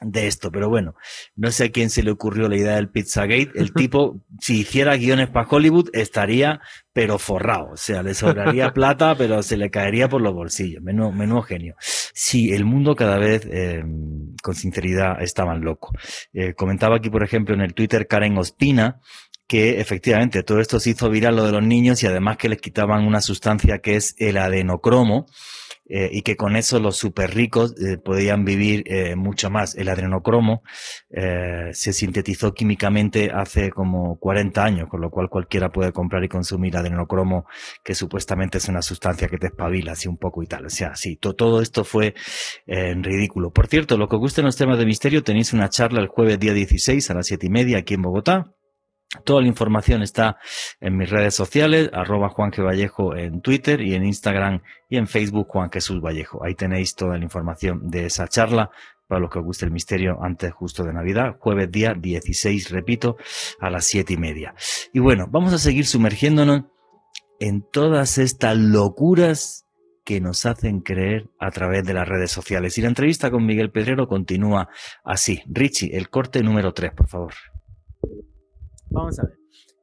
S1: de esto, pero bueno, no sé a quién se le ocurrió la idea del Pizzagate. El [laughs] tipo, si hiciera guiones para Hollywood, estaría pero forrado. O sea, le sobraría [laughs] plata, pero se le caería por los bolsillos. Menudo, menudo genio. Sí, el mundo cada vez, eh, con sinceridad, está más loco. Eh, comentaba aquí, por ejemplo, en el Twitter Karen Ospina, que efectivamente todo esto se hizo viral lo de los niños y además que les quitaban una sustancia que es el adenocromo eh, y que con eso los super ricos eh, podían vivir eh, mucho más. El adrenocromo eh, se sintetizó químicamente hace como 40 años, con lo cual cualquiera puede comprar y consumir adrenocromo, que supuestamente es una sustancia que te espabila así un poco y tal. O sea, sí, to todo esto fue eh, ridículo. Por cierto, lo que os guste en los temas de misterio, tenéis una charla el jueves día 16 a las 7 y media aquí en Bogotá. Toda la información está en mis redes sociales, arroba Juan. Vallejo en Twitter y en Instagram y en Facebook Juan Jesús Vallejo. Ahí tenéis toda la información de esa charla para los que os guste el misterio antes justo de Navidad, jueves día 16, repito, a las siete y media. Y bueno, vamos a seguir sumergiéndonos en todas estas locuras que nos hacen creer a través de las redes sociales. Y la entrevista con Miguel Pedrero continúa así. Richie, el corte número 3, por favor.
S6: Vamos a ver.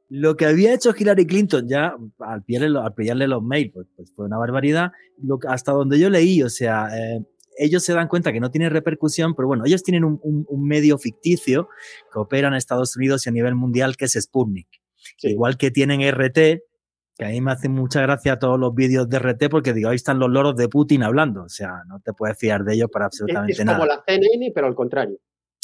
S6: Lo que había hecho Hillary Clinton ya al pillarle, al pillarle los mails, pues, pues, fue una barbaridad. Lo, hasta donde yo leí, o sea, eh, ellos se dan cuenta que no tiene repercusión, pero bueno, ellos tienen un, un, un, medio ficticio que opera en Estados Unidos y a nivel mundial, que es Sputnik. Sí. Igual que tienen RT, que a mí me hacen mucha gracia todos los vídeos de RT porque digo, ahí están los loros de Putin hablando. O sea, no te puedes fiar de ellos para absolutamente
S5: es, es
S6: nada.
S5: como la CNN, pero al contrario.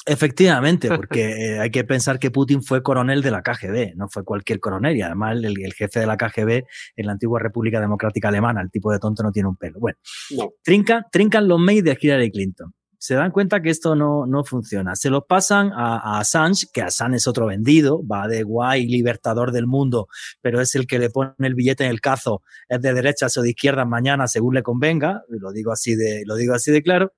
S1: Efectivamente, [laughs] porque eh, hay que pensar que Putin fue coronel de la KGB, no fue cualquier coronel, y además el, jefe de la KGB en la antigua República Democrática Alemana, el tipo de tonto no tiene un pelo. Bueno, trincan, trincan los mails de Hillary Clinton. Se dan cuenta que esto no, no funciona. Se los pasan a, a, Assange, que Assange es otro vendido, va de guay, libertador del mundo, pero es el que le pone el billete en el cazo, es de derechas o de izquierdas mañana según le convenga, lo digo así de, lo digo así de claro.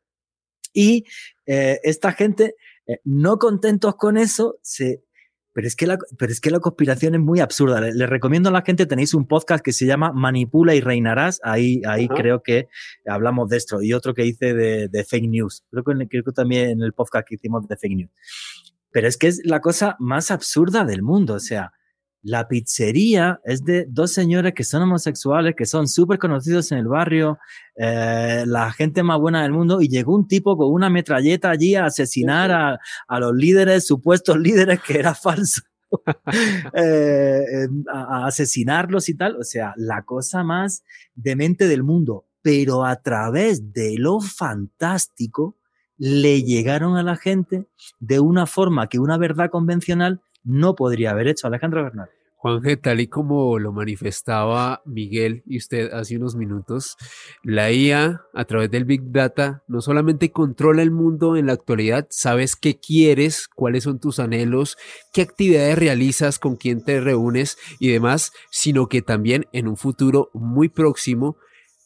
S1: Y eh, esta gente eh, no contentos con eso, se, pero es que la, pero es que la conspiración es muy absurda. Les, recomiendo a la gente, tenéis un podcast que se llama Manipula y reinarás. Ahí, ahí creo que hablamos de esto. Y otro que hice de, de fake news. Creo que, creo que también en el podcast que hicimos de fake news. Pero es que es la cosa más absurda del mundo. O sea, la pizzería es de dos señores que son homosexuales, que son súper conocidos en el barrio, eh, la gente más buena del mundo, y llegó un tipo con una metralleta allí a asesinar a, a los líderes, supuestos [laughs] líderes, que era falso. [laughs] Eh, a, a asesinarlos y tal. O sea, la cosa más demente del mundo. Pero a través de lo fantástico, le llegaron a la gente de una forma que una verdad convencional no podría haber hecho Alejandro Bernal.
S3: Juanje, tal y como lo manifestaba Miguel y usted hace unos minutos, la IA a través del Big Data no solamente controla el mundo en la actualidad, sabes qué quieres, cuáles son tus anhelos, qué actividades realizas, con quién te reúnes y demás, sino que también en un futuro muy próximo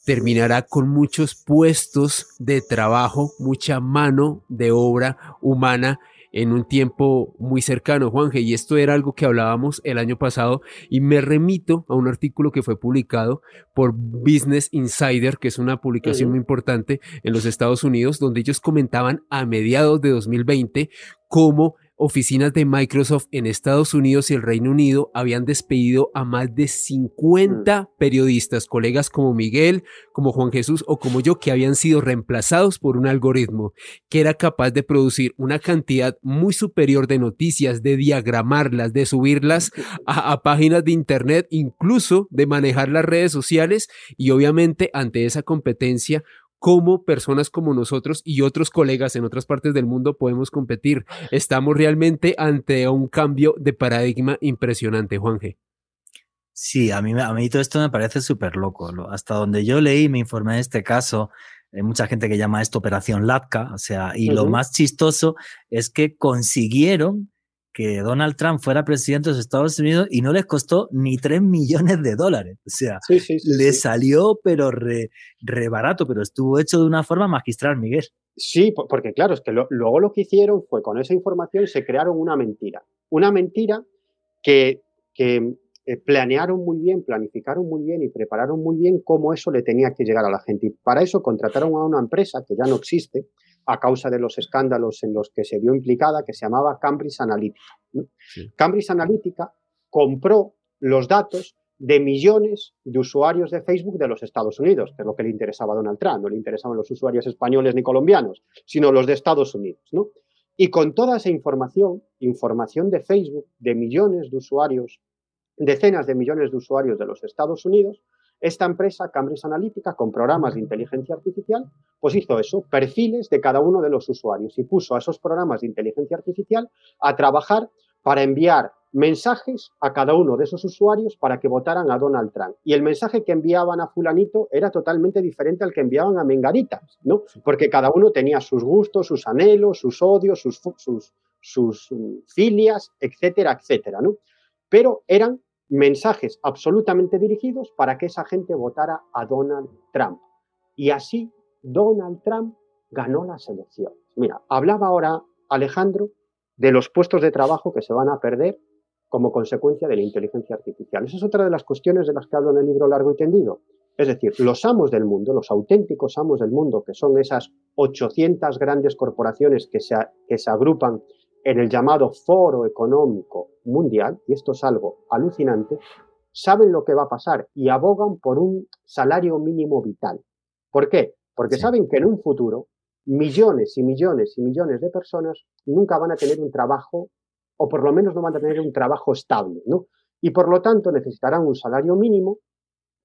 S3: terminará con muchos puestos de trabajo, mucha mano de obra humana en un tiempo muy cercano, Juanje, y esto era algo que hablábamos el año pasado y me remito a un artículo que fue publicado por Business Insider, que es una publicación muy importante en los Estados Unidos, donde ellos comentaban a mediados de 2020 cómo oficinas de Microsoft en Estados Unidos y el Reino Unido habían despedido a más de 50 mm. periodistas, colegas como Miguel, como Juan Jesús o como yo, que habían sido reemplazados por un algoritmo que era capaz de producir una cantidad muy superior de noticias, de diagramarlas, de subirlas [laughs] a, a páginas de Internet, incluso de manejar las redes sociales y obviamente ante esa competencia cómo personas como nosotros y otros colegas en otras partes del mundo podemos competir. Estamos realmente ante un cambio de paradigma impresionante, Juanje.
S1: Sí, a mí, a mí todo esto me parece súper loco. Hasta donde yo leí, me informé de este caso, hay mucha gente que llama esto Operación Latka, o sea, y lo más chistoso es que consiguieron que Donald Trump fuera presidente de los Estados Unidos y no les costó ni 3 millones de dólares. O sea, le salió pero re, barato, pero estuvo hecho de una forma magistral, Miguel.
S5: Sí, porque claro, es que luego lo que hicieron fue con esa información se crearon una mentira. Una mentira que, que eh, planearon muy bien, planificaron muy bien y prepararon muy bien cómo eso le tenía que llegar a la gente. Y para eso contrataron a una empresa que ya no existe, a causa de los escándalos en los que se vio implicada, que se llamaba Cambridge Analytica. Cambridge Analytica compró los datos de millones de usuarios de Facebook de los Estados Unidos, que es lo que le interesaba a Donald Trump, no le interesaban los usuarios españoles ni colombianos, sino los de Estados Unidos. ¿no? Y con toda esa información, información de Facebook de millones de usuarios, decenas de millones de usuarios de los Estados Unidos, esta empresa, Cambridge Analytica, con programas de inteligencia artificial, pues hizo eso, perfiles de cada uno de los usuarios y puso a esos programas de inteligencia artificial a trabajar para enviar mensajes a cada uno de esos usuarios para que votaran a Donald Trump. Y el mensaje que enviaban a fulanito era totalmente diferente al que enviaban a Mengarita, ¿no? Porque cada uno tenía sus gustos, sus anhelos, sus odios, sus, sus, sus filias, etcétera, etcétera, ¿no? Pero eran mensajes absolutamente dirigidos para que esa gente votara a Donald Trump. Y así Donald Trump ganó las elecciones. Mira, hablaba ahora Alejandro de los puestos de trabajo que se van a perder como consecuencia de la inteligencia artificial. Esa es otra de las cuestiones de las que hablo en el libro largo y tendido. Es decir, los amos del mundo, los auténticos amos del mundo, que son esas 800 grandes corporaciones que se, que se agrupan en el llamado Foro Económico Mundial, y esto es algo alucinante, saben lo que va a pasar y abogan por un salario mínimo vital. ¿Por qué? Porque saben que en un futuro millones y millones y millones de personas nunca van a tener un trabajo, o por lo menos no van a tener un trabajo estable, ¿no? Y por lo tanto necesitarán un salario mínimo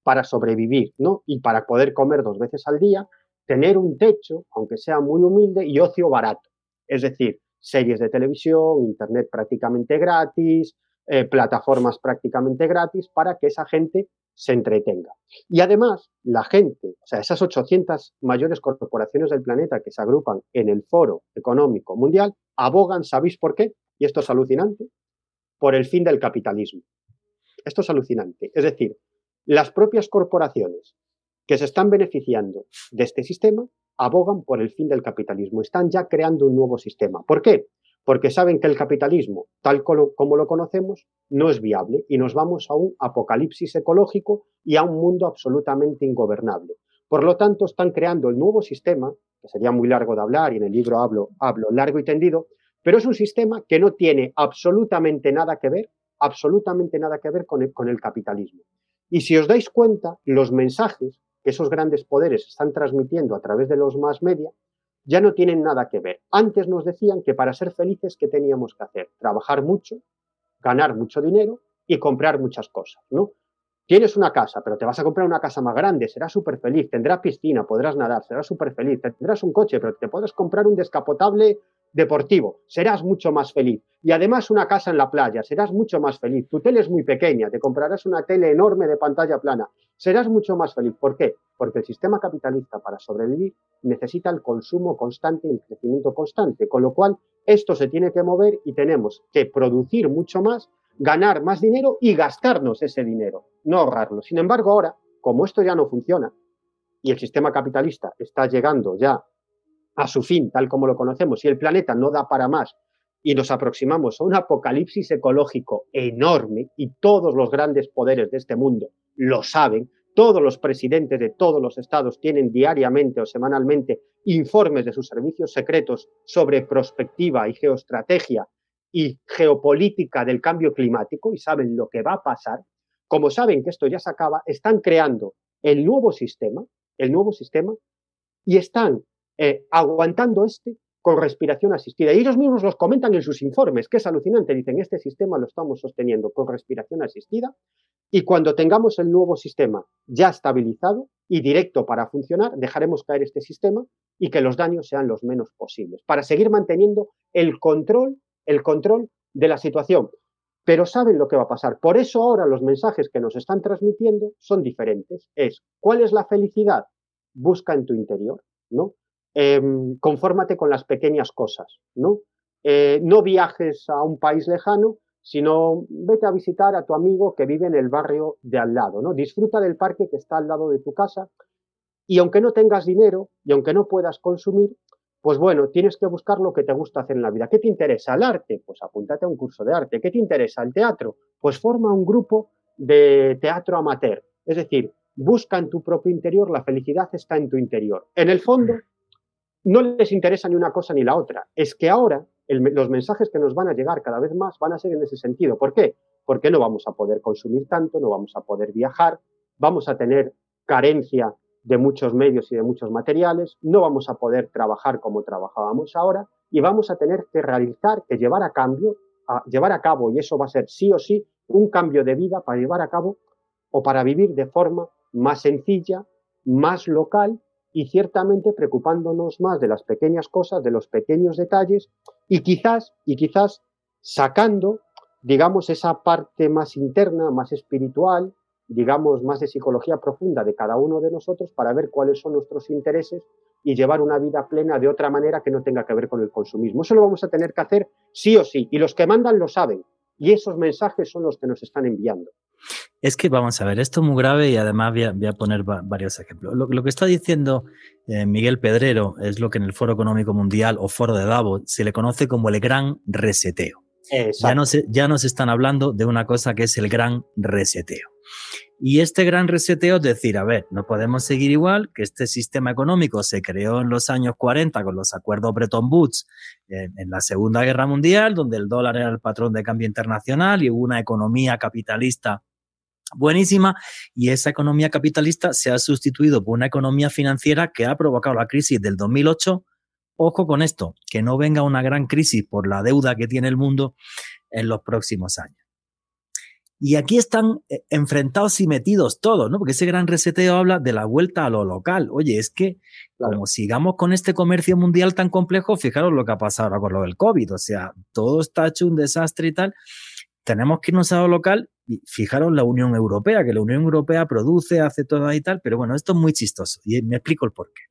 S5: para sobrevivir, ¿no? Y para poder comer dos veces al día, tener un techo, aunque sea muy humilde, y ocio barato. Es decir, series de televisión, internet prácticamente gratis, eh, plataformas prácticamente gratis para que esa gente se entretenga. Y además, la gente, o sea, esas 800 mayores corporaciones del planeta que se agrupan en el Foro Económico Mundial, abogan, ¿sabéis por qué? Y esto es alucinante, por el fin del capitalismo. Esto es alucinante. Es decir, las propias corporaciones que se están beneficiando de este sistema abogan por el fin del capitalismo. Están ya creando un nuevo sistema. ¿Por qué? Porque saben que el capitalismo, tal como lo conocemos, no es viable y nos vamos a un apocalipsis ecológico y a un mundo absolutamente ingobernable. Por lo tanto, están creando el nuevo sistema, que sería muy largo de hablar y en el libro hablo, hablo largo y tendido, pero es un sistema que no tiene absolutamente nada que ver, absolutamente nada que ver con el, con el capitalismo. Y si os dais cuenta, los mensajes que esos grandes poderes están transmitiendo a través de los más media ya no tienen nada que ver. Antes nos decían que para ser felices, ¿qué teníamos que hacer? Trabajar mucho, ganar mucho dinero y comprar muchas cosas, ¿no? Tienes una casa, pero te vas a comprar una casa más grande, serás súper feliz, tendrás piscina, podrás nadar, serás súper feliz, tendrás un coche, pero te podrás comprar un descapotable deportivo, serás mucho más feliz. Y además una casa en la playa, serás mucho más feliz. Tu tele es muy pequeña, te comprarás una tele enorme de pantalla plana, serás mucho más feliz. ¿Por qué? Porque el sistema capitalista para sobrevivir necesita el consumo constante y el crecimiento constante, con lo cual esto se tiene que mover y tenemos que producir mucho más, ganar más dinero y gastarnos ese dinero, no ahorrarlo. Sin embargo, ahora, como esto ya no funciona y el sistema capitalista está llegando ya a su fin, tal como lo conocemos, y el planeta no da para más y nos aproximamos a un apocalipsis ecológico enorme y todos los grandes poderes de este mundo lo saben, todos los presidentes de todos los estados tienen diariamente o semanalmente informes de sus servicios secretos sobre prospectiva y geoestrategia y geopolítica del cambio climático y saben lo que va a pasar. Como saben que esto ya se acaba, están creando el nuevo sistema, el nuevo sistema, y están eh, aguantando este con respiración asistida. Y ellos mismos los comentan en sus informes, que es alucinante. Dicen, este sistema lo estamos sosteniendo con respiración asistida y cuando tengamos el nuevo sistema ya estabilizado y directo para funcionar, dejaremos caer este sistema y que los daños sean los menos posibles, para seguir manteniendo el control, el control de la situación. Pero saben lo que va a pasar. Por eso ahora los mensajes que nos están transmitiendo son diferentes. Es, ¿cuál es la felicidad? Busca en tu interior, ¿no? Em, confórmate con las pequeñas cosas, ¿no? Eh, no viajes a un país lejano, sino vete a visitar a tu amigo que vive en el barrio de al lado, ¿no? Disfruta del parque que está al lado de tu casa y aunque no tengas dinero y aunque no puedas consumir, pues bueno, tienes que buscar lo que te gusta hacer en la vida. ¿Qué te interesa? ¿El arte? Pues apúntate a un curso de arte. ¿Qué te interesa? ¿El teatro? Pues forma un grupo de teatro amateur. Es decir, busca en tu propio interior, la felicidad está en tu interior. En el fondo, no les interesa ni una cosa ni la otra. Es que ahora los mensajes que nos van a llegar cada vez más van a ser en ese sentido. ¿Por qué? Porque no vamos a poder consumir tanto, no vamos a poder viajar, vamos a tener carencia de muchos medios y de muchos materiales, no vamos a poder trabajar como trabajábamos ahora y vamos a tener que realizar, que llevar a cambio, a llevar a cabo, y eso va a ser sí o sí, un cambio de vida para llevar a cabo o para vivir de forma más sencilla, más local y ciertamente preocupándonos más de las pequeñas cosas, de los pequeños detalles y quizás, y quizás sacando, digamos, esa parte más interna, más espiritual, digamos, más de psicología profunda de cada uno de nosotros para ver cuáles son nuestros intereses y llevar una vida plena de otra manera que no tenga que ver con el consumismo. Eso lo vamos a tener que hacer sí o sí, y los que mandan lo saben, y esos mensajes son los que nos están enviando.
S1: Es que vamos a ver, esto es muy grave y además voy a, poner varios ejemplos. Lo, que está diciendo eh, Miguel Pedrero es lo que en el Foro Económico Mundial o Foro de Davos se le conoce como el gran reseteo. Ya nos, ya nos están hablando de una cosa que es el gran reseteo. Y este gran reseteo es decir, a ver, no podemos seguir igual, que este sistema económico se creó en los años 40 con los acuerdos Bretton Woods en, en, la Segunda Guerra Mundial, donde el dólar era el patrón de cambio internacional y hubo una economía capitalista buenísima y esa economía capitalista se ha sustituido por una economía financiera que ha provocado la crisis del 2008. Ojo con esto, que no venga una gran crisis por la deuda que tiene el mundo en los próximos años. Y aquí están eh, enfrentados y metidos todos, ¿no? Porque ese gran reseteo habla de la vuelta a lo local. Oye, es que como sigamos con este comercio mundial tan complejo, fijaros lo que ha pasado ahora con lo del COVID. O sea, todo está hecho un desastre y tal. Tenemos que irnos a lo local. Y fijaros la Unión Europea, que la Unión Europea produce, hace todo y tal. Pero bueno, esto es muy chistoso y me explico el porqué.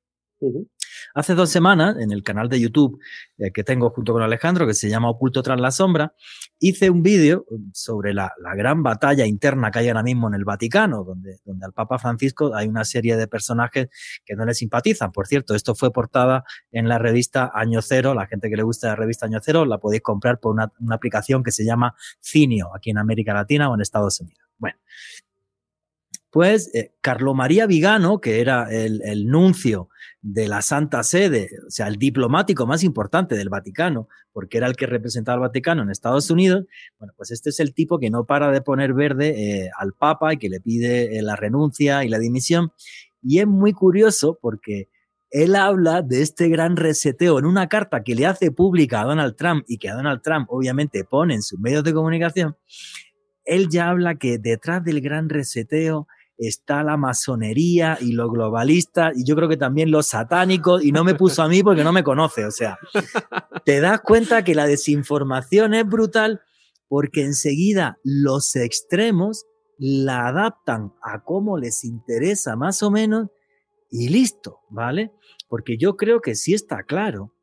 S1: Hace dos semanas, en el canal de YouTube eh, que tengo junto con Alejandro, que se llama Oculto tras la sombra, hice un vídeo sobre la, gran batalla interna que hay ahora mismo en el Vaticano, donde, donde al Papa Francisco hay una serie de personajes que no le simpatizan. Por cierto, esto fue portada en la revista Año Cero. La gente que le gusta la revista Año Cero la podéis comprar por una, aplicación que se llama Cinio, aquí en América Latina o en Estados Unidos. Bueno, pues eh, Carlo María Vigano, que era el, el, nuncio de la Santa Sede, o sea, el diplomático más importante del Vaticano, porque era el que representaba al Vaticano en Estados Unidos, bueno, pues este es el tipo que no para de poner verde eh, al Papa y que le pide eh, la renuncia y la dimisión. Y es muy curioso porque él habla de este gran reseteo en una carta que le hace pública a Donald Trump y que a Donald Trump obviamente pone en sus medios de comunicación. Él ya habla que detrás del gran reseteo está la masonería y los globalistas y yo creo que también los satánicos y no me puso a mí porque no me conoce, o sea, te das cuenta que la desinformación es brutal porque enseguida los extremos la adaptan a cómo les interesa más o menos y listo, ¿vale? Porque yo creo que sí está claro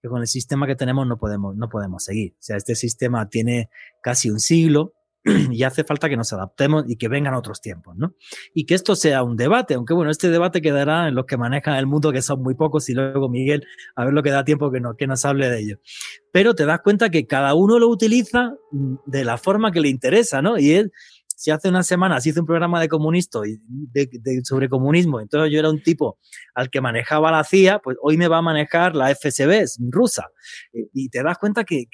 S1: que con el sistema que tenemos no podemos, no podemos seguir. O sea, este sistema tiene casi un siglo, [clears throat] y hace falta que nos adaptemos y que vengan otros tiempos, ¿no? Y que esto sea un debate, aunque bueno, este debate quedará en los que manejan el mundo, que son muy pocos, y luego Miguel, a ver lo que da tiempo que, no, que nos hable de ello. Pero te das cuenta que cada uno lo utiliza mm, de la forma que le interesa, ¿no? Y él, si hace unas semanas hice un programa de comunista y de, sobre comunismo, entonces yo era un tipo al que manejaba la CIA, pues hoy me va a manejar la FSB rusa. Y te das cuenta que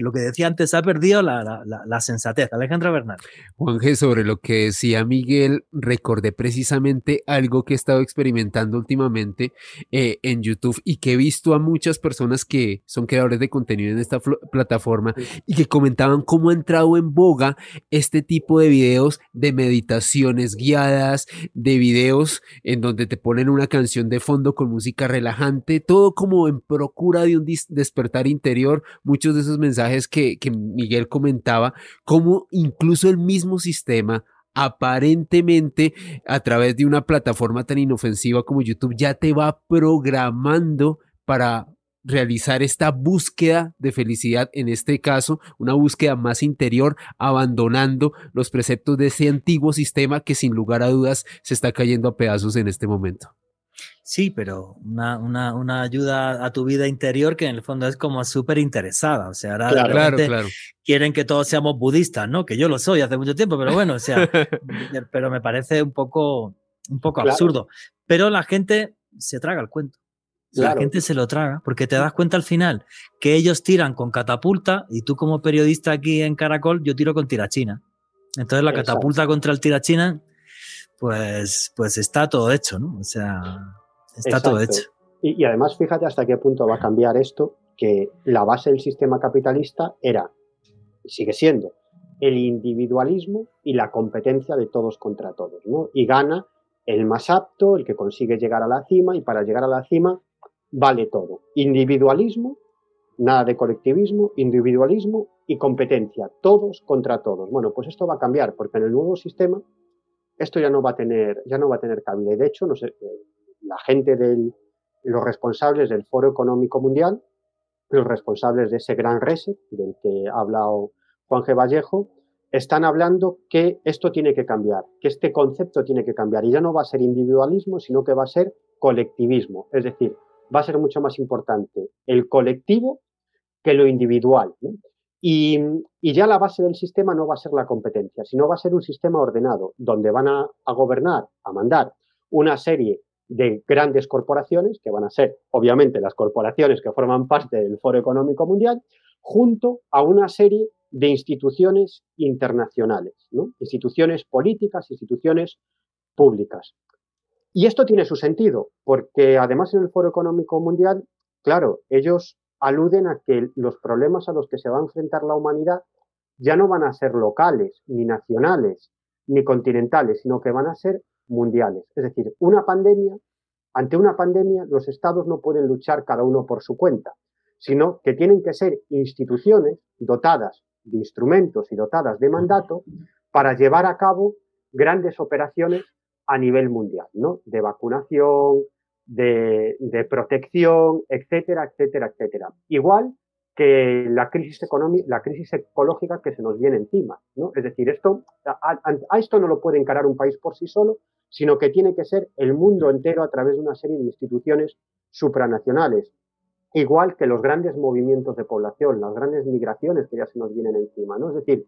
S1: lo que decía antes ha perdido la, la, sensatez. Alejandro Bernal.
S3: Juanje, sobre lo que decía Miguel, recordé precisamente algo que he estado experimentando últimamente eh, en YouTube y que he visto a muchas personas que son creadores de contenido en esta plataforma y que comentaban cómo ha entrado en boga este tipo de videos de meditaciones guiadas, de videos en donde te ponen una canción de fondo con música relajante, todo como en procura de un despertar interior. Muchos de esos mensajes que, Miguel comentaba, como incluso el mismo sistema aparentemente a través de una plataforma tan inofensiva como YouTube ya te va programando para realizar esta búsqueda de felicidad, en este caso, una búsqueda más interior, abandonando los preceptos de ese antiguo sistema que sin lugar a dudas se está cayendo a pedazos en este momento.
S1: Sí, pero una, una, una, ayuda a tu vida interior que en el fondo es como súper interesada. O sea, ahora claro, claro, quieren que todos seamos budistas, ¿no? Que yo lo soy hace mucho tiempo, pero bueno, o sea, [laughs] pero me parece un poco, un poco absurdo. Pero la gente se traga el cuento. La gente se lo traga porque te das cuenta al final que ellos tiran con catapulta y tú como periodista aquí en Caracol, yo tiro con tirachina. Entonces la catapulta contra el tirachina pues, pues está todo hecho, ¿no? O sea, está todo hecho.
S5: Y, además, fíjate hasta qué punto va a cambiar esto, que la base del sistema capitalista era, sigue siendo, el individualismo y la competencia de todos contra todos, ¿no? Y gana el más apto, el que consigue llegar a la cima, y para llegar a la cima vale todo. Individualismo, nada de colectivismo, individualismo y competencia, todos contra todos. Bueno, pues esto va a cambiar, porque en el nuevo sistema esto ya no va a tener, ya no va a tener cabida. Y de hecho, no sé, eh, la gente del, los responsables del Foro Económico Mundial, los responsables de ese gran reset del que ha hablado Juan G. Vallejo, están hablando que esto tiene que cambiar, que este concepto tiene que cambiar. Y ya no va a ser individualismo, sino que va a ser colectivismo. Es decir, va a ser mucho más importante el colectivo que lo individual. Y, ya la base del sistema no va a ser la competencia, sino va a ser un sistema ordenado, donde van a, gobernar, a mandar una serie de grandes corporaciones, que van a ser obviamente las corporaciones que forman parte del Foro Económico Mundial, junto a una serie de instituciones internacionales, instituciones políticas, instituciones públicas. Y esto tiene su sentido, porque además en el Foro Económico Mundial, claro, ellos aluden a que los problemas a los que se va a enfrentar la humanidad ya no van a ser locales, ni nacionales, ni continentales, sino que van a ser mundiales. Es decir, una pandemia, ante una pandemia, los estados no pueden luchar cada uno por su cuenta, sino que tienen que ser instituciones dotadas de instrumentos y dotadas de mandato para llevar a cabo grandes operaciones a nivel mundial, ¿no? De vacunación, de, protección, etcétera, etcétera, etcétera. Igual que la crisis económica, la crisis ecológica que se nos viene encima, ¿no? Es decir, esto, a, a, esto no lo puede encarar un país por sí solo, sino que tiene que ser el mundo entero a través de una serie de instituciones supranacionales, igual que los grandes movimientos de población, las grandes migraciones que ya se nos vienen encima, ¿no? Es decir,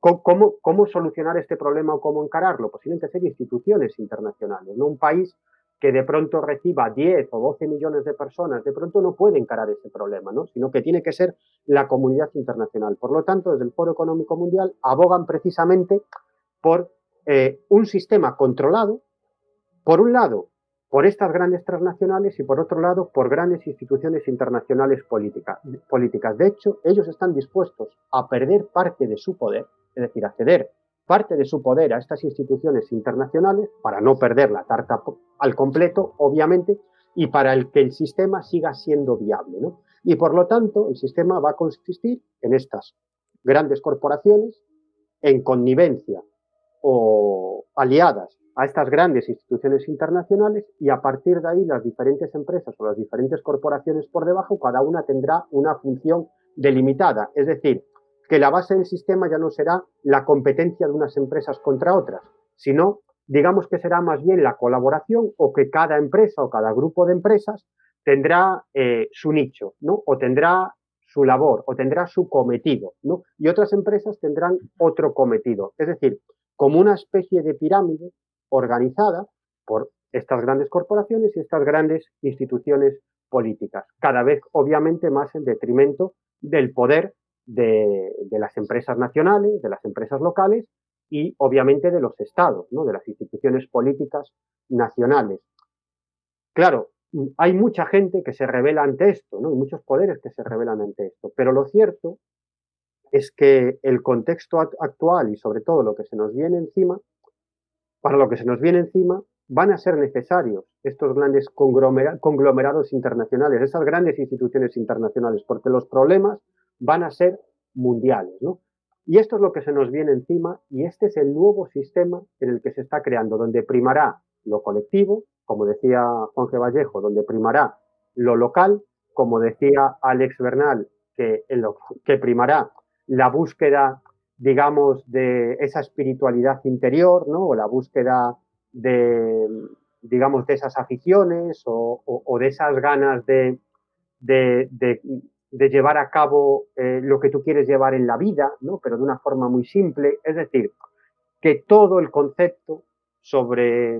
S5: ¿cómo, cómo solucionar este problema o cómo encararlo? Pues tienen que ser instituciones internacionales, no un país que de pronto reciba 10 o 12 millones de personas, de pronto no puede encarar ese problema, ¿no? sino que tiene que ser la comunidad internacional. Por lo tanto, desde el Foro Económico Mundial abogan precisamente por eh, un sistema controlado, por un lado, por estas grandes transnacionales y por otro lado, por grandes instituciones internacionales políticas. De hecho, ellos están dispuestos a perder parte de su poder, es decir, a ceder parte de su poder a estas instituciones internacionales para no perder la tarta al completo, obviamente, y para que el sistema siga siendo viable. ¿no? Y por lo tanto, el sistema va a consistir en estas grandes corporaciones, en connivencia o aliadas a estas grandes instituciones internacionales y a partir de ahí las diferentes empresas o las diferentes corporaciones por debajo, cada una tendrá una función delimitada. Es decir, que la base del sistema ya no será la competencia de unas empresas contra otras, sino digamos que será más bien la colaboración o que cada empresa o cada grupo de empresas tendrá eh, su nicho, ¿no? O tendrá su labor o tendrá su cometido, ¿no? Y otras empresas tendrán otro cometido. Es decir, como una especie de pirámide organizada por estas grandes corporaciones y estas grandes instituciones políticas, cada vez obviamente más en detrimento del poder de, las empresas nacionales, de las empresas locales y obviamente de los estados, ¿no? de las instituciones políticas nacionales. Claro, hay mucha gente que se revela ante esto, ¿no? Hay muchos poderes que se revelan ante esto, pero lo cierto es que el contexto actual y sobre todo lo que se nos viene encima, para lo que se nos viene encima, van a ser necesarios estos grandes conglomerados internacionales, esas grandes instituciones internacionales, porque los problemas van a ser mundiales, ¿no? Y esto es lo que se nos viene encima y este es el nuevo sistema en el que se está creando, donde primará lo colectivo, como decía G. Vallejo, donde primará lo local, como decía Alex Bernal, que, que primará la búsqueda, digamos, de esa espiritualidad interior, ¿no? O la búsqueda de, digamos, de esas aficiones o, de esas ganas de, de, de llevar a cabo eh, lo que tú quieres llevar en la vida, ¿no? pero de una forma muy simple. Es decir, que todo el concepto sobre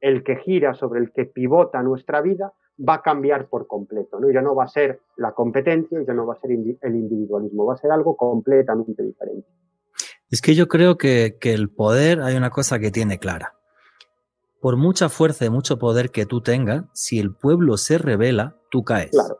S5: el que gira, sobre el que pivota nuestra vida, va a cambiar por completo. ¿no? Ya no va a ser la competencia, ya no va a ser el individualismo, va a ser algo completamente diferente.
S1: Es que yo creo que, que el poder hay una cosa que tiene clara. Por mucha fuerza y mucho poder que tú tengas, si el pueblo se revela, tú caes.
S5: Claro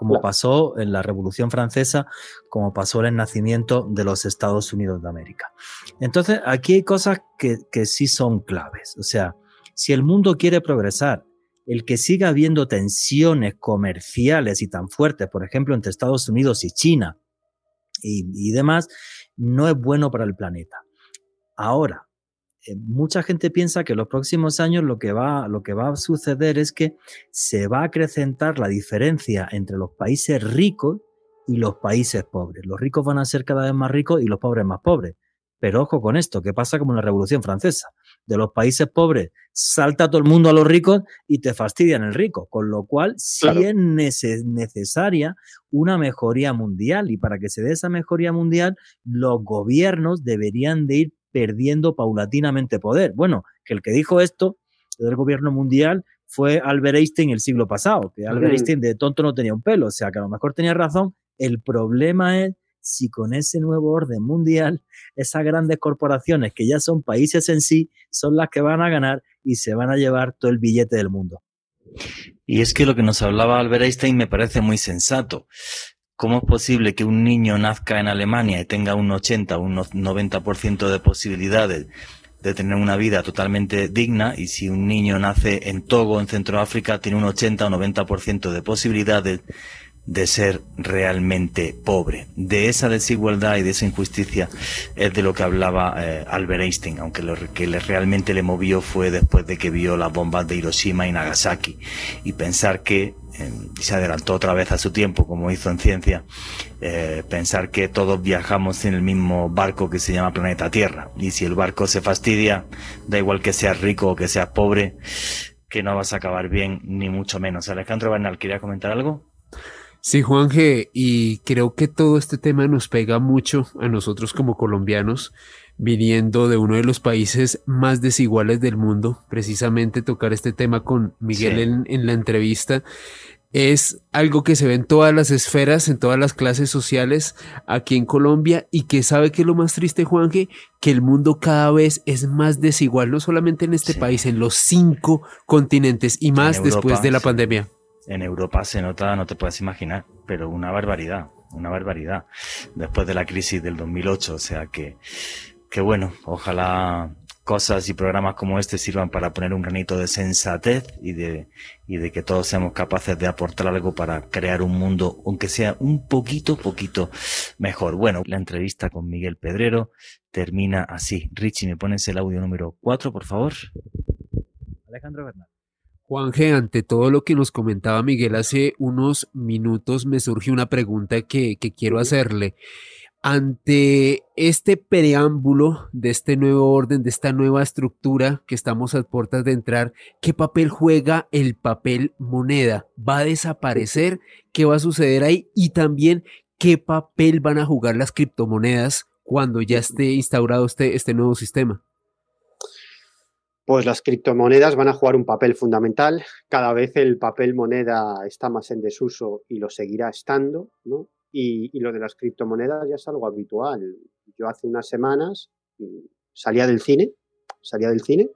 S1: como pasó en la Revolución Francesa, como pasó en el nacimiento de los Estados Unidos de América. Entonces, aquí hay cosas que, que sí son claves. O sea, si el mundo quiere progresar, el que siga habiendo tensiones comerciales y tan fuertes, por ejemplo, entre Estados Unidos y China y, demás, no es bueno para el planeta. Ahora, eh, mucha gente piensa que en los próximos años lo que, va, a suceder es que se va a acrecentar la diferencia entre los países ricos y los países pobres. Los ricos van a ser cada vez más ricos y los pobres más pobres. Pero ojo con esto, que pasa como la Revolución Francesa. De los países pobres salta todo el mundo a los ricos y te fastidian el rico. Con lo cual, sí es necesaria una mejoría mundial. Y para que se dé esa mejoría mundial, los gobiernos deberían de ir perdiendo paulatinamente poder. Bueno, que el que dijo esto del gobierno mundial fue Albert Einstein el siglo pasado, que Albert Einstein de tonto no tenía un pelo, o sea que a lo mejor tenía razón. El problema es si con ese nuevo orden mundial, esas grandes corporaciones que ya son países en sí, son las que van a ganar y se van a llevar todo el billete del mundo.
S7: Y es que lo que nos hablaba Albert Einstein me parece muy sensato
S1: ¿Cómo es posible que un niño nazca en Alemania y tenga un 80 o un 90% de posibilidades de tener una vida totalmente digna y si un niño nace en Togo, en Centroáfrica, tiene un 80 o 90% de posibilidades de ser realmente pobre. De esa desigualdad y de esa injusticia es de lo que hablaba eh, Albert Einstein, aunque lo que le, realmente le movió fue después de que vio las bombas de Hiroshima y Nagasaki y pensar que y se adelantó otra vez a su tiempo, como hizo en ciencia, eh, pensar que todos viajamos en el mismo barco que se llama planeta Tierra. Y si el barco se fastidia, da igual que seas rico o que seas pobre, que no vas a acabar bien, ni mucho menos. Alejandro Bernal, ¿quería comentar algo?
S3: Sí, Juanje, y creo que todo este tema nos pega mucho a nosotros como colombianos, viniendo de uno de los países más desiguales del mundo, precisamente tocar este tema con Miguel en, la entrevista. Es algo que se ve en todas las esferas, en todas las clases sociales aquí en Colombia y que sabe que lo más triste, Juanje, que el mundo cada vez es más desigual, no solamente en este país, en los cinco continentes y más después de la pandemia.
S1: En Europa se nota, no te puedes imaginar, pero una barbaridad, una barbaridad, después de la crisis del 2008, o sea que que bueno, ojalá cosas y programas como este sirvan para poner un granito de sensatez y de, y de que todos seamos capaces de aportar algo para crear un mundo, aunque sea un poquito, poquito mejor. Bueno, la entrevista con Miguel Pedrero termina así. Richie, ¿me pones el audio número 4, por favor?
S8: Alejandro Bernal.
S3: Juanje, ante todo lo que nos comentaba Miguel hace unos minutos, me surge una pregunta que, que quiero hacerle. Ante este preámbulo de este nuevo orden, de esta nueva estructura que estamos a puertas de entrar, ¿qué papel juega el papel moneda? ¿Va a desaparecer? ¿Qué va a suceder ahí? Y también, ¿qué papel van a jugar las criptomonedas cuando ya esté instaurado este, este nuevo sistema?
S5: Pues las criptomonedas van a jugar un papel fundamental. Cada vez el papel moneda está más en desuso y lo seguirá estando, ¿no? Y, lo de las criptomonedas ya es algo habitual. Yo hace unas semanas mm, salía del cine, salía del cine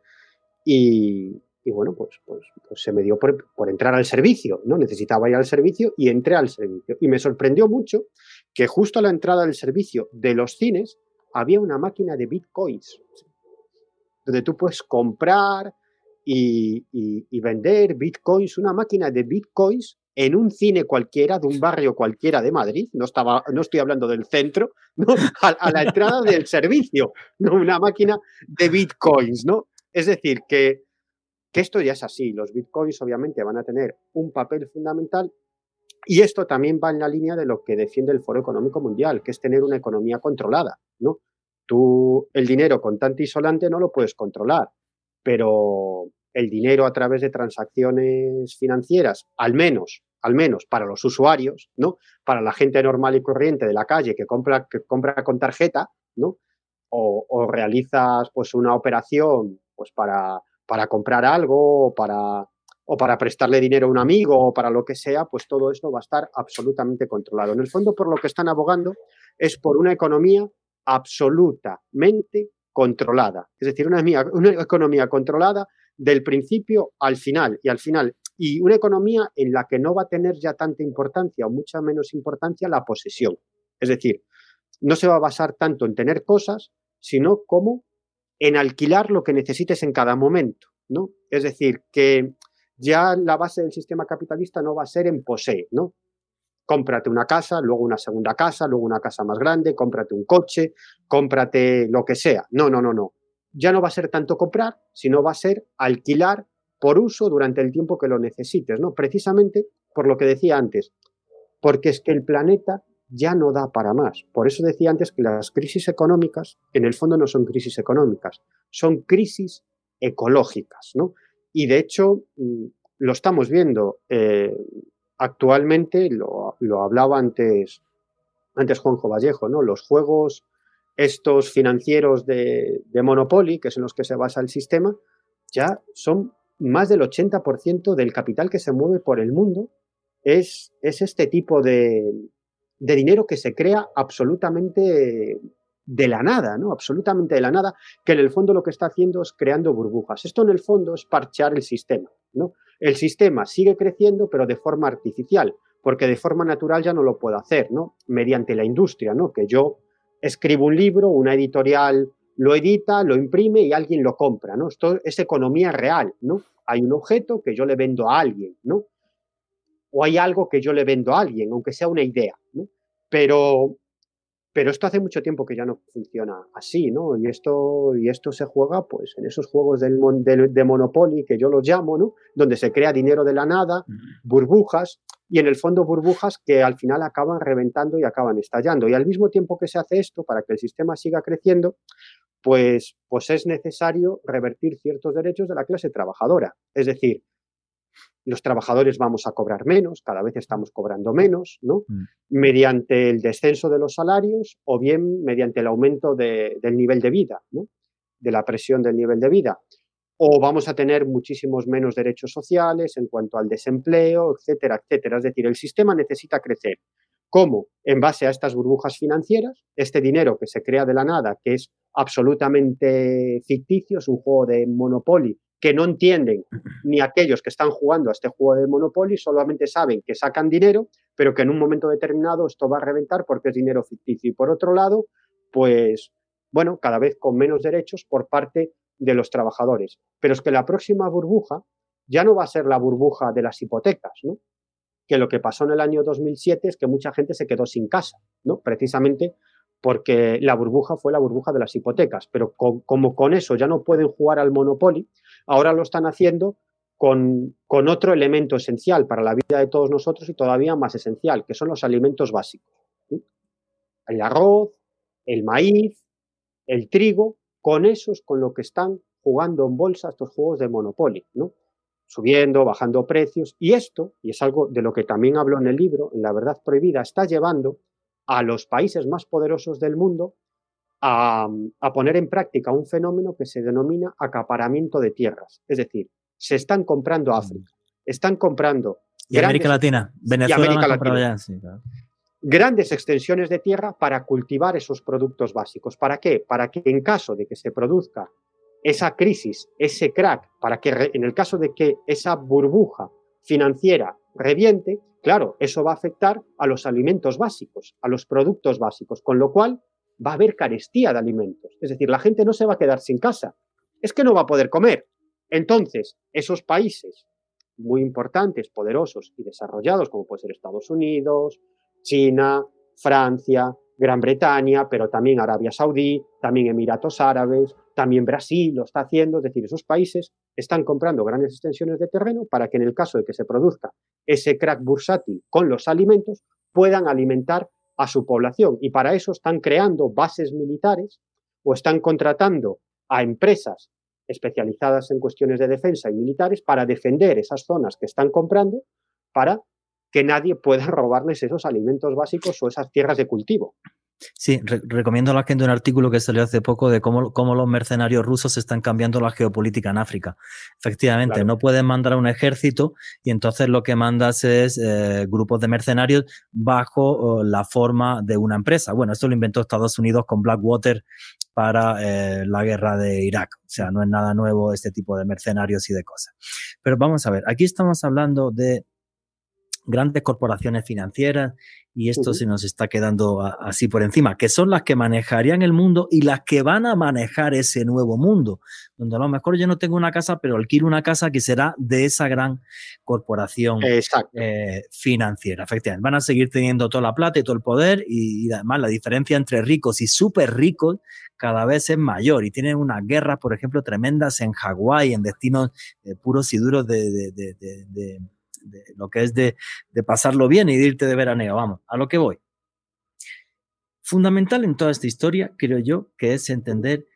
S5: y, bueno, pues, pues, pues, se me dio por, por, entrar al servicio, ¿no? Necesitaba ir al servicio y entré al servicio. Y me sorprendió mucho que justo a la entrada del servicio de los cines había una máquina de bitcoins, donde tú puedes comprar y, vender bitcoins, una máquina de bitcoins en un cine cualquiera, de un barrio cualquiera de Madrid, no, estaba, no estoy hablando del centro, [laughs] ¿no? a, la entrada del servicio, ¿no? una máquina de bitcoins. ¿no? Es decir, que, que esto ya es así. Los bitcoins obviamente van a tener un papel fundamental y esto también va en la línea de lo que defiende el Foro Económico Mundial, que es tener una economía controlada. ¿no? Tú el dinero con tanto isolante no lo puedes controlar, pero el dinero a través de transacciones financieras, al menos, al menos para los usuarios, ¿no? Para la gente normal y corriente de la calle que compra, que compra con tarjeta, ¿no? O, realizas pues una operación pues para, para comprar algo o para, o para prestarle dinero a un amigo o para lo que sea, pues todo esto va a estar absolutamente controlado. En el fondo, por lo que están abogando es por una economía absolutamente controlada. Es decir, una, una economía controlada del principio al final y al final. Y una economía en la que no va a tener ya tanta importancia o mucha menos importancia la posesión. Es decir, no se va a basar tanto en tener cosas, sino como en alquilar lo que necesites en cada momento. ¿no? Es decir, que ya la base del sistema capitalista no va a ser en poseer, ¿no? Cómprate una casa, luego una segunda casa, luego una casa más grande, cómprate un coche, cómprate lo que sea. No, no, no, no ya no va a ser tanto comprar, sino va a ser alquilar por uso durante el tiempo que lo necesites, ¿no? Precisamente por lo que decía antes, porque es que el planeta ya no da para más. Por eso decía antes que las crisis económicas, en el fondo no son crisis económicas, son crisis ecológicas, ¿no? Y de hecho, mm, lo estamos viendo. Eh, actualmente, lo, lo, hablaba antes, antes Juanjo Vallejo, ¿no? Los juegos estos financieros de, Monopoly, que son los que se basa el sistema, ya son más del 80% del capital que se mueve por el mundo, es, es este tipo de, de, dinero que se crea absolutamente de la nada, ¿no? Absolutamente de la nada, que en el fondo lo que está haciendo es creando burbujas. Esto en el fondo es parchear el sistema, ¿no? El sistema sigue creciendo, pero de forma artificial, porque de forma natural ya no lo puedo hacer, ¿no? Mediante la industria, ¿no? Que yo escribo un libro, una editorial lo edita, lo imprime y alguien lo compra, ¿no? Esto es economía real, ¿no? Hay un objeto que yo le vendo a alguien, ¿no? O hay algo que yo le vendo a alguien, aunque sea una idea, ¿no? Pero pero esto hace mucho tiempo que ya no funciona así, ¿no? Y esto, y esto se juega pues en esos juegos del, de, Monopoly, que yo los llamo, ¿no? Donde se crea dinero de la nada, burbujas, y en el fondo burbujas que al final acaban reventando y acaban estallando. Y al mismo tiempo que se hace esto, para que el sistema siga creciendo, pues, pues es necesario revertir ciertos derechos de la clase trabajadora. Es decir, los trabajadores vamos a cobrar menos, cada vez estamos cobrando menos, ¿no? Mm. Mediante el descenso de los salarios o bien mediante el aumento del nivel de vida, ¿no? De la presión del nivel de vida. O vamos a tener muchísimos menos derechos sociales en cuanto al desempleo, etcétera, etcétera. Es decir, el sistema necesita crecer. ¿Cómo? En base a estas burbujas financieras, este dinero que se crea de la nada, que es absolutamente ficticio, es un juego de monopolio que no entienden ni aquellos que están jugando a este juego de Monopoly, solamente saben que sacan dinero, pero que en un momento determinado esto va a reventar porque es dinero ficticio. Y por otro lado, pues, bueno, cada vez con menos derechos por parte de los trabajadores. Pero es que la próxima burbuja ya no va a ser la burbuja de las hipotecas, ¿no? Que lo que pasó en el año 2007 es que mucha gente se quedó sin casa, ¿no? Precisamente porque la burbuja fue la burbuja de las hipotecas, pero como con eso ya no pueden jugar al Monopoly, ahora lo están haciendo con, otro elemento esencial para la vida de todos nosotros y todavía más esencial, que son los alimentos básicos. El arroz, el maíz, el trigo, con eso es con lo que están jugando en bolsa estos juegos de Monopoly, ¿no? subiendo, bajando precios, y esto, y es algo de lo que también hablo en el libro, en La Verdad Prohibida, está llevando a los países más poderosos del mundo a, poner en práctica un fenómeno que se denomina acaparamiento de tierras. Es decir, se están comprando mm. África, están comprando...
S1: Y América Latina, Venezuela.
S5: Grandes extensiones de tierra para cultivar esos productos básicos. ¿Para qué? Para que en caso de que se produzca esa crisis, ese crack, para que en el caso de que esa burbuja financiera reviente, Claro, eso va a afectar a los alimentos básicos, a los productos básicos, con lo cual va a haber carestía de alimentos. Es decir, la gente no se va a quedar sin casa, es que no va a poder comer. Entonces, esos países muy importantes, poderosos y desarrollados, como puede ser Estados Unidos, China, Francia, Gran Bretaña, pero también Arabia Saudí, también Emiratos Árabes, también Brasil lo está haciendo, es decir, esos países están comprando grandes extensiones de terreno para que en el caso de que se produzca ese crack bursátil con los alimentos, puedan alimentar a su población. Y para eso están creando bases militares o están contratando a empresas especializadas en cuestiones de defensa y militares para defender esas zonas que están comprando para que nadie pueda [laughs] robarles esos alimentos básicos o esas tierras de cultivo.
S1: Sí, recomiendo a la gente un artículo que salió hace poco de cómo, cómo, los mercenarios rusos están cambiando la geopolítica en África. Efectivamente, no pueden mandar a un ejército y entonces lo que mandas es eh, grupos de mercenarios bajo la forma de una empresa. Bueno, esto lo inventó Estados Unidos con Blackwater para eh, la guerra de Irak. O sea, no es nada nuevo este tipo de mercenarios y de cosas. Pero vamos a ver, aquí estamos hablando de grandes corporaciones financieras y esto se nos está quedando así por encima, que son las que manejarían el mundo y las que van a manejar ese nuevo mundo, donde a lo mejor yo no tengo una casa, pero alquilo una casa que será de esa gran corporación eh, financiera. Efectivamente, van a seguir teniendo toda la plata y todo el poder y, además la diferencia entre ricos y súper ricos cada vez es mayor y tienen unas guerras, por ejemplo, tremendas en Hawái, en destinos eh, puros y duros de lo que es de, pasarlo bien y de irte de veraneo. Vamos, a lo que voy. Fundamental en toda esta historia, creo yo, que es entender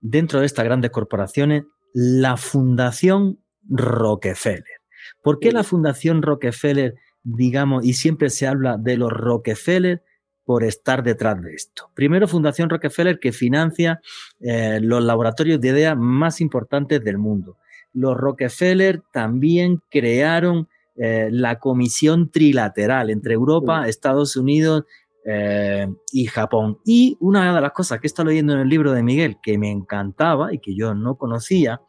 S1: dentro de estas grandes corporaciones la Fundación Rockefeller. ¿Por qué la Fundación Rockefeller, digamos, y siempre se habla de los Rockefeller por estar detrás de esto? Primero, Fundación Rockefeller que financia eh, los laboratorios de ideas más importantes del mundo. Los Rockefeller también crearon eh, la comisión trilateral entre Europa, Estados Unidos eh, y Japón. Y una de las cosas que he estado leyendo en el libro de Miguel que me encantaba y que yo no conocía,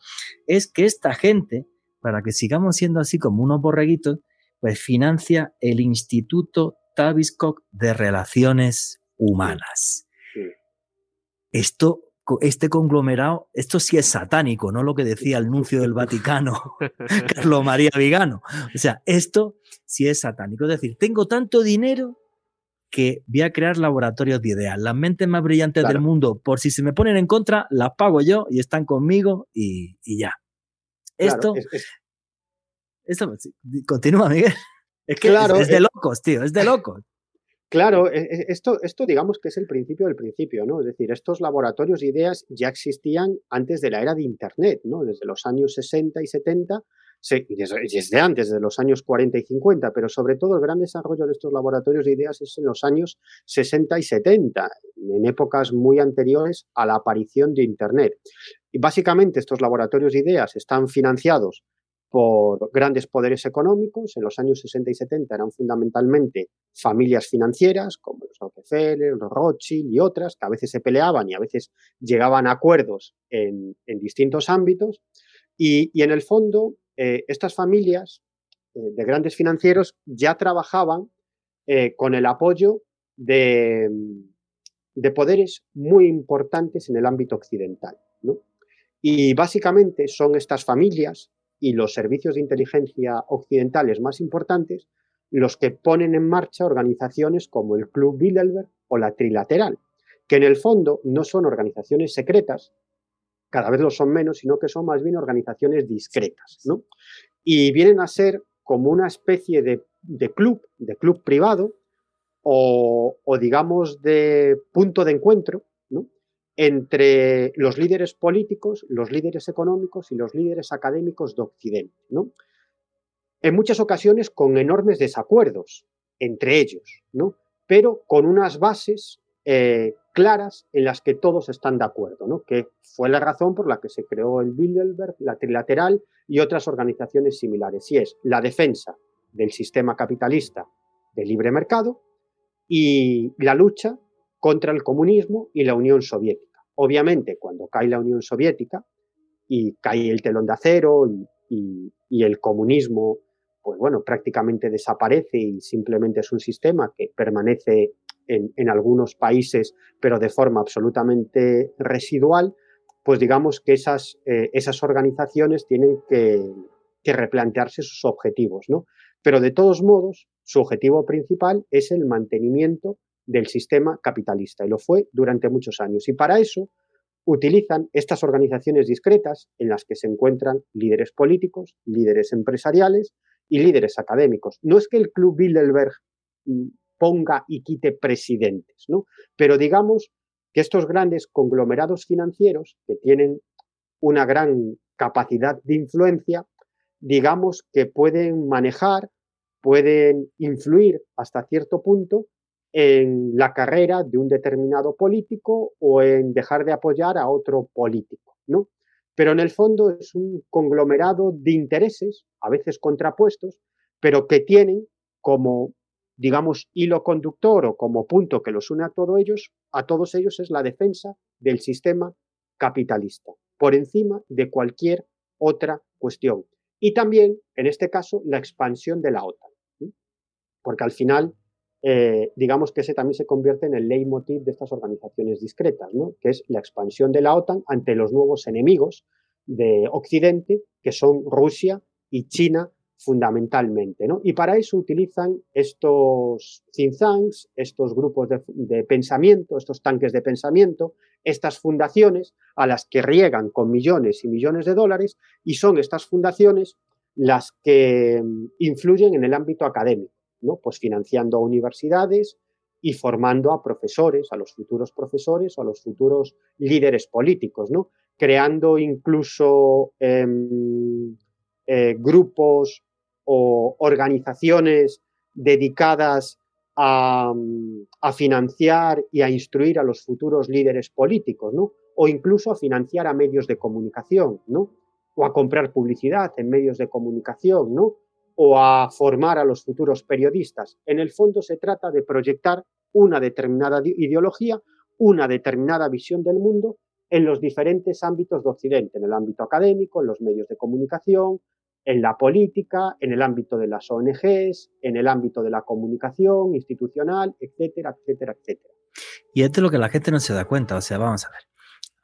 S1: es que esta gente, para que sigamos siendo así como unos borreguitos, pues financia el Instituto Tavistock de Relaciones Humanas. Esto, este conglomerado, esto sí es satánico, no lo que decía el nuncio del Vaticano, [laughs] Carlos María Vigano. O sea, esto sí es satánico. Es decir, tengo tanto dinero que voy a crear laboratorios de ideas. Las mentes más brillantes del mundo, por si se me ponen en contra, las pago yo y están conmigo y, ya. esto, esto, continúa, Miguel. Es que es, de locos, tío, es de locos.
S5: Claro, e, e, esto, esto digamos que es el principio del principio, ¿no? Es decir, estos laboratorios de ideas ya existían antes de la era de Internet, ¿no? Desde los años 60 y 70 y desde, antes, de los años 40 y 50, pero sobre todo el gran desarrollo de estos laboratorios de ideas es en los años 60 y 70, en épocas muy anteriores a la aparición de Internet. Y básicamente estos laboratorios de ideas están financiados por grandes poderes económicos. En los años 60 y 70 eran fundamentalmente familias financieras, como los Rockefeller, los Rothschild y otras, que a veces se peleaban y a veces llegaban a acuerdos en, distintos ámbitos. y, en el fondo, eh, estas familias eh, de grandes financieros ya trabajaban eh, con el apoyo de, de, poderes muy importantes en el ámbito occidental. Y básicamente son estas familias y los servicios de inteligencia occidentales más importantes los que ponen en marcha organizaciones como el Club Bilderberg o la Trilateral, que en el fondo no son organizaciones secretas, cada vez lo son menos, sino que son más bien organizaciones discretas, ¿no? Y vienen a ser como una especie de, club, de club privado, o, digamos de punto de encuentro. Entre los líderes políticos, los líderes económicos y los líderes académicos de Occidente, ¿no? En muchas ocasiones con enormes desacuerdos entre ellos, ¿no? Pero con unas bases eh, claras en las que todos están de acuerdo, ¿no? que fue la razón por la que se creó el Bilderberg, la Trilateral y otras organizaciones similares, y es la defensa del sistema capitalista de libre mercado y la lucha contra el comunismo y la Unión Soviética. Obviamente, cuando cae la Unión Soviética y cae el telón de acero y, el comunismo, pues bueno, prácticamente desaparece y simplemente es un sistema que permanece en, algunos países, pero de forma absolutamente residual, pues digamos que esas, eh, esas organizaciones tienen que, replantearse sus objetivos, ¿no? Pero de todos modos, su objetivo principal es el mantenimiento del sistema capitalista y lo fue durante muchos años. Y para eso utilizan estas organizaciones discretas en las que se encuentran líderes políticos, líderes empresariales y líderes académicos. No es que el Club Bilderberg mm, ponga y quite presidentes, ¿no? Pero digamos que estos grandes conglomerados financieros que tienen una gran capacidad de influencia, digamos que pueden manejar, pueden influir hasta cierto punto en la carrera de un determinado político o en dejar de apoyar a otro político, ¿no? Pero en el fondo es un conglomerado de intereses, a veces contrapuestos, pero que tienen como digamos, hilo conductor o como punto que los une a todos ellos, a todos ellos es la defensa del sistema capitalista, por encima de cualquier otra cuestión. Y también, en este caso, la expansión de la OTAN. Porque al final, eh, digamos que ese también se convierte en el leitmotiv de estas organizaciones discretas, que es la expansión de la OTAN ante los nuevos enemigos de Occidente, que son Rusia y China fundamentalmente. Y para eso utilizan estos think tanks, estos grupos de, pensamiento, estos tanques de pensamiento, estas fundaciones a las que riegan con millones y millones de dólares y son estas fundaciones las que mm, influyen en el ámbito académico, pues financiando universidades y formando a profesores, a los futuros profesores o a los futuros líderes políticos, ¿no? creando incluso em, eh, grupos o organizaciones dedicadas a, financiar y a instruir a los futuros líderes políticos, ¿no? O incluso a financiar a medios de comunicación, ¿no? O a comprar publicidad en medios de comunicación, ¿no? O a formar a los futuros periodistas. En el fondo se trata de proyectar una determinada ideología, una determinada visión del mundo en los diferentes ámbitos de Occidente, en el ámbito académico, en los medios de comunicación, en la política, en el ámbito de las ONGs, en el ámbito de la comunicación institucional, etcétera, etcétera, etcétera.
S1: Y esto es lo que la gente no se da cuenta. O sea, vamos a ver.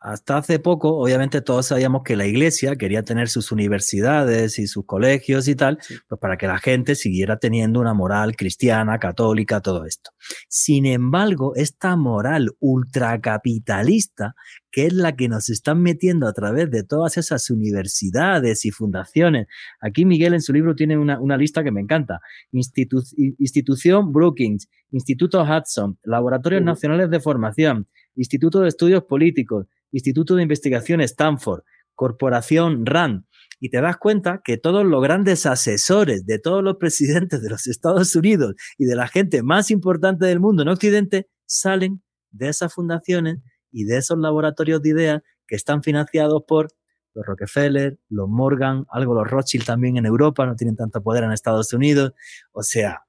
S1: Hasta hace poco, obviamente todos sabíamos que la iglesia quería tener sus universidades y sus colegios y tal, pues para que la gente siguiera teniendo una moral cristiana, católica, todo esto. Sin embargo, esta moral ultracapitalista, que es la que nos están metiendo a través de todas esas universidades y fundaciones. Aquí Miguel en su libro tiene una, lista que me encanta. institución Brookings, Instituto Hudson, Laboratorios Nacionales de Formación, Instituto de Estudios Políticos, Instituto de Investigación Stanford, Corporación RAND, y te das cuenta que todos los grandes asesores de todos los presidentes de los Estados Unidos y de la gente más importante del mundo en Occidente salen de esas fundaciones y de esos laboratorios de ideas que están financiados por los Rockefeller, los Morgan, algo los Rothschild también en Europa, no tienen tanto poder en Estados Unidos. O sea,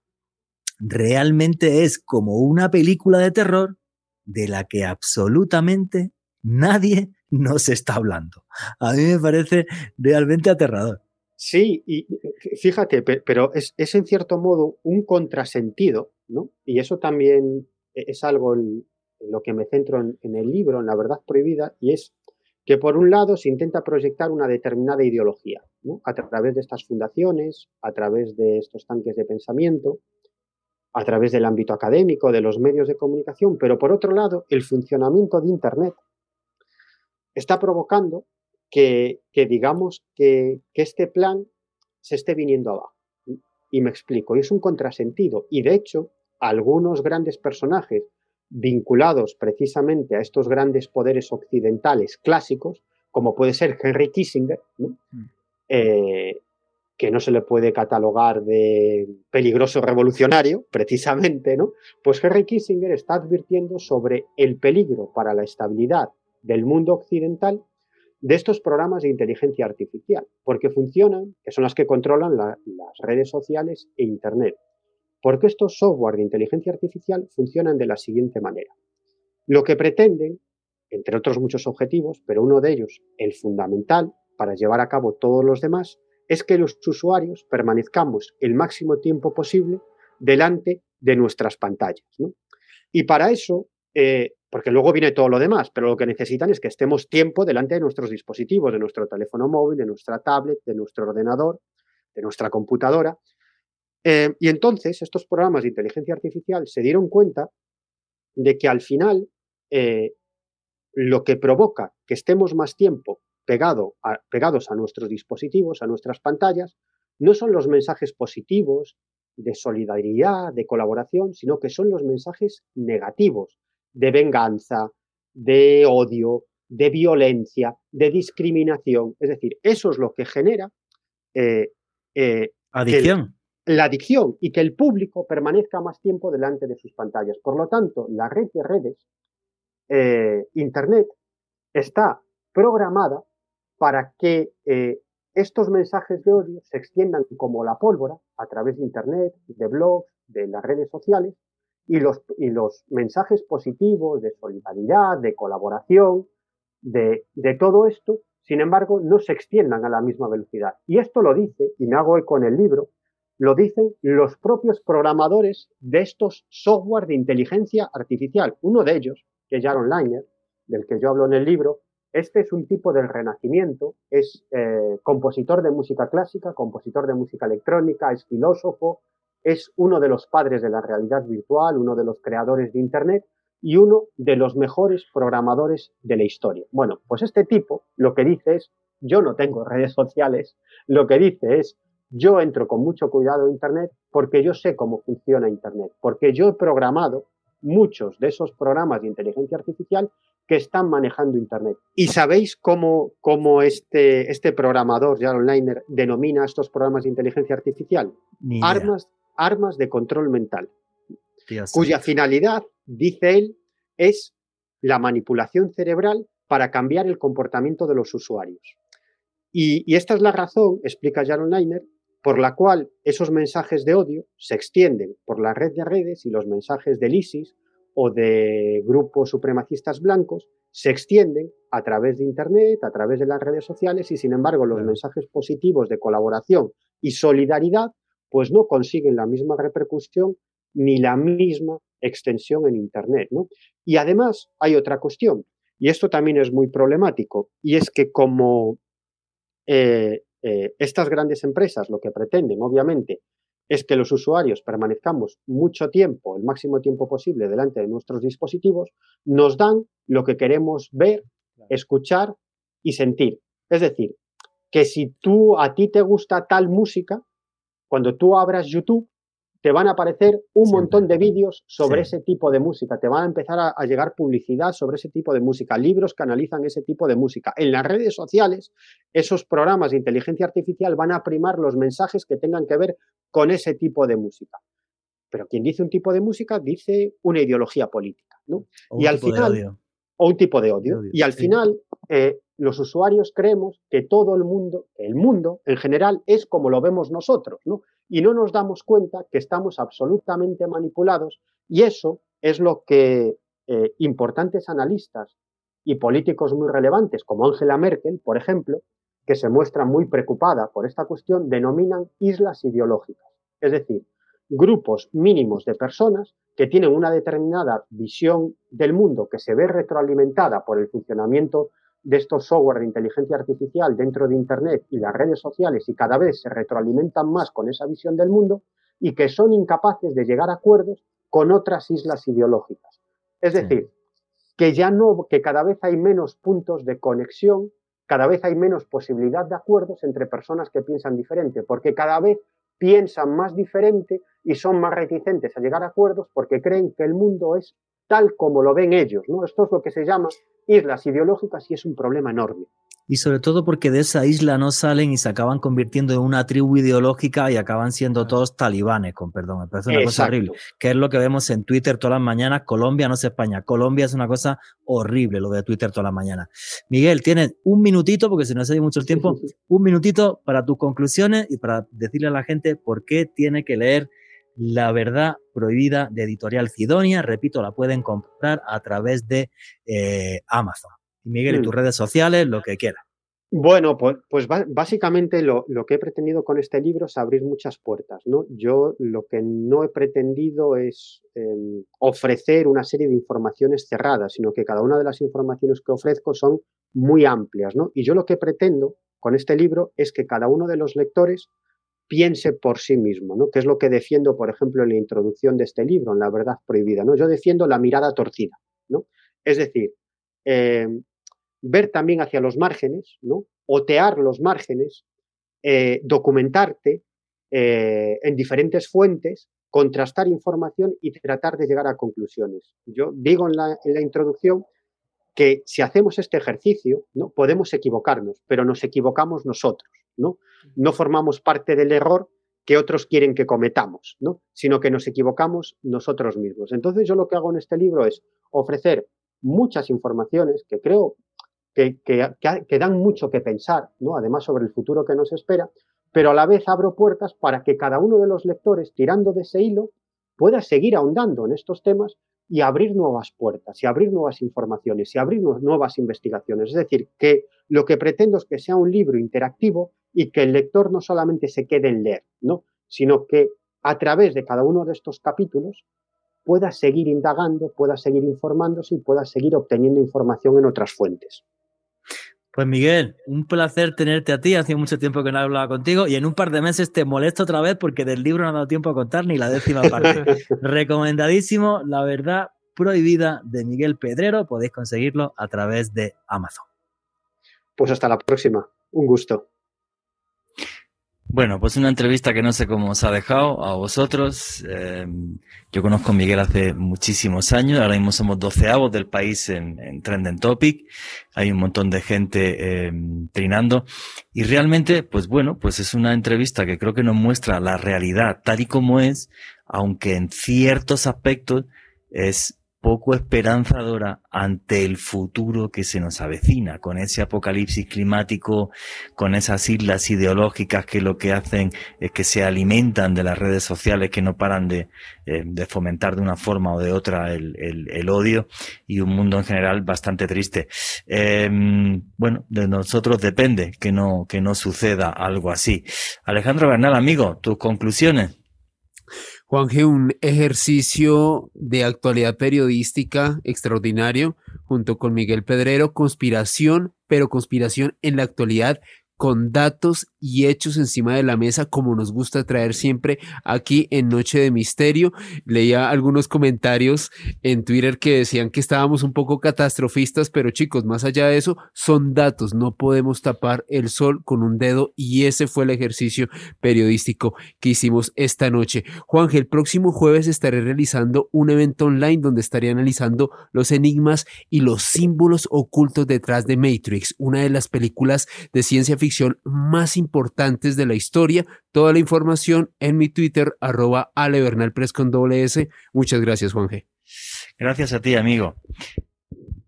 S1: realmente es como una película de terror de la que absolutamente nadie nos está hablando. A mí me parece realmente aterrador.
S5: Sí, y fíjate, pero es, en cierto modo un contrasentido, ¿no? Y eso también es algo en, lo que me centro en, el libro, en la verdad prohibida, y es que por un lado se intenta proyectar una determinada ideología, ¿no? A través de estas fundaciones, a través de estos tanques de pensamiento, a través del ámbito académico, de los medios de comunicación, pero por otro lado, el funcionamiento de Internet está provocando que, digamos que, este plan se esté viniendo abajo. Y me explico, y es un contrasentido. Y de hecho, algunos grandes personajes vinculados precisamente a estos grandes poderes occidentales clásicos, como puede ser Henry Kissinger, mm. eh, que no se le puede catalogar de peligroso revolucionario, precisamente, ¿no? Pues Henry Kissinger está advirtiendo sobre el peligro para la estabilidad del mundo occidental de estos programas de inteligencia artificial, porque funcionan, que son las que controlan las redes sociales e Internet. Porque estos software de inteligencia artificial funcionan de la siguiente manera. Lo que pretenden, entre otros muchos objetivos, pero uno de ellos, el fundamental para llevar a cabo todos los demás, es que los usuarios permanezcamos el máximo tiempo posible delante de nuestras pantallas. Y para eso eh, porque luego viene todo lo demás, pero lo que necesitan es que estemos tiempo delante de nuestros dispositivos, de nuestro teléfono móvil, de nuestra tablet, de nuestro ordenador, de nuestra computadora. Eh, y entonces estos programas de inteligencia artificial se dieron cuenta de que al final eh, lo que provoca que estemos más tiempo pegado pegados a nuestros dispositivos, a nuestras pantallas, no son los mensajes positivos de solidaridad, de colaboración, sino que son los mensajes negativos, de venganza, de odio, de violencia, de discriminación. Es decir, eso es lo que genera
S1: eh, eh, adicción.
S5: la adicción y que el público permanezca más tiempo delante de sus pantallas. Por lo tanto, la red de redes, eh, Internet, está programada para que estos mensajes de odio se extiendan como la pólvora a través de Internet, de blogs, de las redes sociales, y los, y los mensajes positivos de solidaridad, de colaboración, de, de, todo esto, sin embargo, no se extiendan a la misma velocidad. Y esto lo dice, y me hago eco en el libro, lo dicen los propios programadores de estos software de inteligencia artificial. Uno de ellos, que es Jaron Liner, del que yo hablo en el libro, este es un tipo del renacimiento, es eh, compositor de música clásica, compositor de música electrónica, es filósofo, es uno de los padres de la realidad virtual, uno de los creadores de Internet y uno de los mejores programadores de la historia. Bueno, pues este tipo lo que dice es, yo no tengo redes sociales, lo que dice es, yo entro con mucho cuidado en Internet porque yo sé cómo funciona Internet, porque yo he programado muchos de esos programas de inteligencia artificial que están manejando Internet. ¿Y sabéis cómo, cómo este, este programador, Jaron Liner, denomina estos programas de inteligencia artificial? Armas, armas de control mental, cuya finalidad, dice él, es la manipulación cerebral para cambiar el comportamiento de los usuarios. Y, esta es la razón, explica Jaron Leiner, por la cual esos mensajes de odio se extienden por la red de redes y los mensajes del ISIS o de grupos supremacistas blancos se extienden a través de Internet, a través de las redes sociales y sin embargo los mensajes positivos de colaboración y solidaridad pues no consiguen la misma repercusión ni la misma extensión en Internet. ¿no? Y además hay otra cuestión, y esto también es muy problemático, y es que como eh, eh, estas grandes empresas lo que pretenden, obviamente, es que los usuarios permanezcamos mucho tiempo, el máximo tiempo posible, delante de nuestros dispositivos, nos dan lo que queremos ver, escuchar y sentir. Es decir, que si tú a ti te gusta tal música, cuando tú abras YouTube, te van a aparecer un montón de vídeos sobre ese tipo de música, te van a empezar a, llegar publicidad sobre ese tipo de música, libros que analizan ese tipo de música. En las redes sociales, esos programas de inteligencia artificial van a primar los mensajes que tengan que ver con ese tipo de música. Pero quien dice un tipo de música dice una ideología política, ¿no? y al final, o un tipo de odio. y al final, eh, los usuarios creemos que todo el mundo, el mundo en general, es como lo vemos nosotros, ¿no? Y no nos damos cuenta que estamos absolutamente manipulados y eso es lo que eh, importantes analistas y políticos muy relevantes como Angela Merkel, por ejemplo, que se muestra muy preocupada por esta cuestión, denominan islas ideológicas. Es decir, grupos mínimos de personas que tienen una determinada visión del mundo que se ve retroalimentada por el funcionamiento de estos software de inteligencia artificial dentro de Internet y las redes sociales y cada vez se retroalimentan más con esa visión del mundo y que son incapaces de llegar a acuerdos con otras islas ideológicas. Es decir, que ya no, que cada vez hay menos puntos de conexión, cada vez hay menos posibilidad de acuerdos entre personas que piensan diferente, porque cada vez piensan más diferente y son más reticentes a llegar a acuerdos porque creen que el mundo es tal como lo ven ellos. ¿no? Esto es lo que se llama islas ideológicas y es un problema enorme.
S1: Y sobre todo porque de esa isla no salen y se acaban convirtiendo en una tribu ideológica y acaban siendo todos talibanes, con perdón. Me parece una cosa horrible. Que es lo que vemos en Twitter todas las mañanas. Colombia no es España. Colombia es una cosa horrible lo de Twitter todas las mañanas. Miguel, tienes un minutito, porque si no se mucho el tiempo, un minutito para tus conclusiones y para decirle a la gente por qué tiene que leer la verdad prohibida de Editorial Cidonia. Repito, la pueden comprar a través de eh, Amazon. Miguel, y tus mm. redes sociales, lo que quieras.
S5: Bueno, pues, pues básicamente lo, que he pretendido con este libro es abrir muchas puertas, ¿no? Yo lo que no he pretendido es em, ofrecer una serie de informaciones cerradas, sino que cada una de las informaciones que ofrezco son muy amplias, ¿no? Y yo lo que pretendo con este libro es que cada uno de los lectores piense por sí mismo, ¿no? Que es lo que defiendo, por ejemplo, en la introducción de este libro, en La verdad prohibida, ¿no? Yo defiendo la mirada torcida, ¿no? Es decir, eh, ver también hacia los márgenes, ¿no? Otear los márgenes, eh, documentarte eh, en diferentes fuentes, contrastar información y tratar de llegar a conclusiones. Yo digo en la, en la introducción que si hacemos este ejercicio, ¿no? podemos equivocarnos, pero nos equivocamos nosotros, ¿no? Formamos parte del error que otros quieren que cometamos, ¿no? Sino que nos equivocamos nosotros mismos. Entonces yo lo que hago en este libro es ofrecer muchas informaciones que creo que, que, dan mucho que pensar, ¿no? Además sobre el futuro que nos espera, pero a la vez abro puertas para que cada uno de los lectores, tirando de ese hilo, pueda seguir ahondando en estos temas y abrir nuevas puertas, y abrir nuevas informaciones, y abrir nuevas investigaciones. Es decir, que lo que pretendo es que sea un libro interactivo y que el lector no solamente se quede en leer, ¿no? sino que a través de cada uno de estos capítulos pueda seguir indagando, pueda seguir informándose y pueda seguir obteniendo información en otras fuentes.
S1: Pues Miguel, un placer tenerte a ti. Hace mucho tiempo que no hablaba contigo y en un par de meses te molesto otra vez porque del libro no ha dado tiempo a contar ni la décima parte. [laughs] Recomendadísimo, La verdad prohibida de Miguel Pedrero. Podéis conseguirlo a través de Amazon.
S5: Pues hasta la próxima. Un gusto.
S1: Bueno, pues una entrevista que no sé cómo os ha dejado a vosotros. Eh, yo conozco a Miguel hace muchísimos años, ahora mismo somos doceavos del país en, en Trending Topic, hay un montón de gente eh, trinando. Y realmente, pues bueno, pues es una entrevista que creo que nos muestra la realidad tal y como es, aunque en ciertos aspectos es poco esperanzadora ante el futuro que se nos avecina, con ese apocalipsis climático, con esas islas ideológicas que lo que hacen es que se alimentan de las redes sociales que no paran de, eh, fomentar de una forma o de otra el, odio y un mundo en general bastante triste. Em, bueno, de nosotros depende que no, que no suceda algo así. Alejandro Bernal, amigo, tus conclusiones.
S3: Juanje, un ejercicio de actualidad periodística extraordinario junto con Miguel Pedrero, conspiración, pero conspiración en la actualidad con datos y hechos encima de la mesa, como nos gusta traer siempre aquí en Noche de Misterio. Leía algunos comentarios en Twitter que decían que estábamos un poco catastrofistas, pero chicos, más allá de eso, son datos, no podemos tapar el sol con un dedo y ese fue el ejercicio periodístico que hicimos esta noche. Juanje, el próximo jueves estaré realizando un evento online donde estaré analizando los enigmas y los símbolos ocultos detrás de Matrix, una de las películas de ciencia ficción más importantes de la historia. Toda la información en mi Twitter, arroba. Muchas gracias, Juan G.
S1: Gracias a ti, amigo.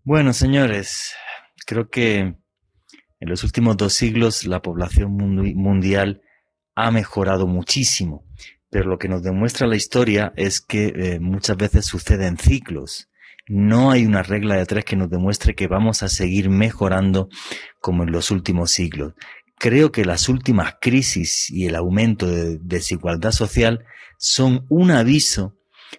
S1: Bueno, señores, creo que en los últimos dos siglos la población mundial ha mejorado muchísimo, pero lo que nos demuestra la historia es que eh, muchas veces suceden ciclos. No hay una regla de tres que nos demuestre que vamos a seguir mejorando como en los últimos siglos. Creo que las últimas crisis y el aumento de desigualdad social son un aviso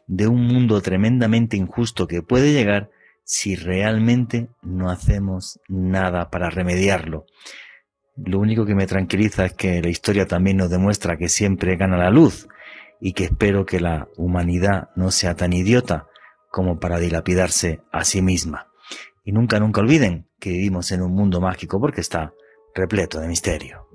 S1: de un mundo tremendamente injusto que puede llegar si realmente no hacemos nada para remediarlo. Lo único que me tranquiliza es que la historia también nos demuestra que siempre gana la luz y que espero que la humanidad no sea tan idiota como para dilapidarse a sí misma. Y nunca, nunca olviden que vivimos en un mundo mágico porque está repleto de misterio.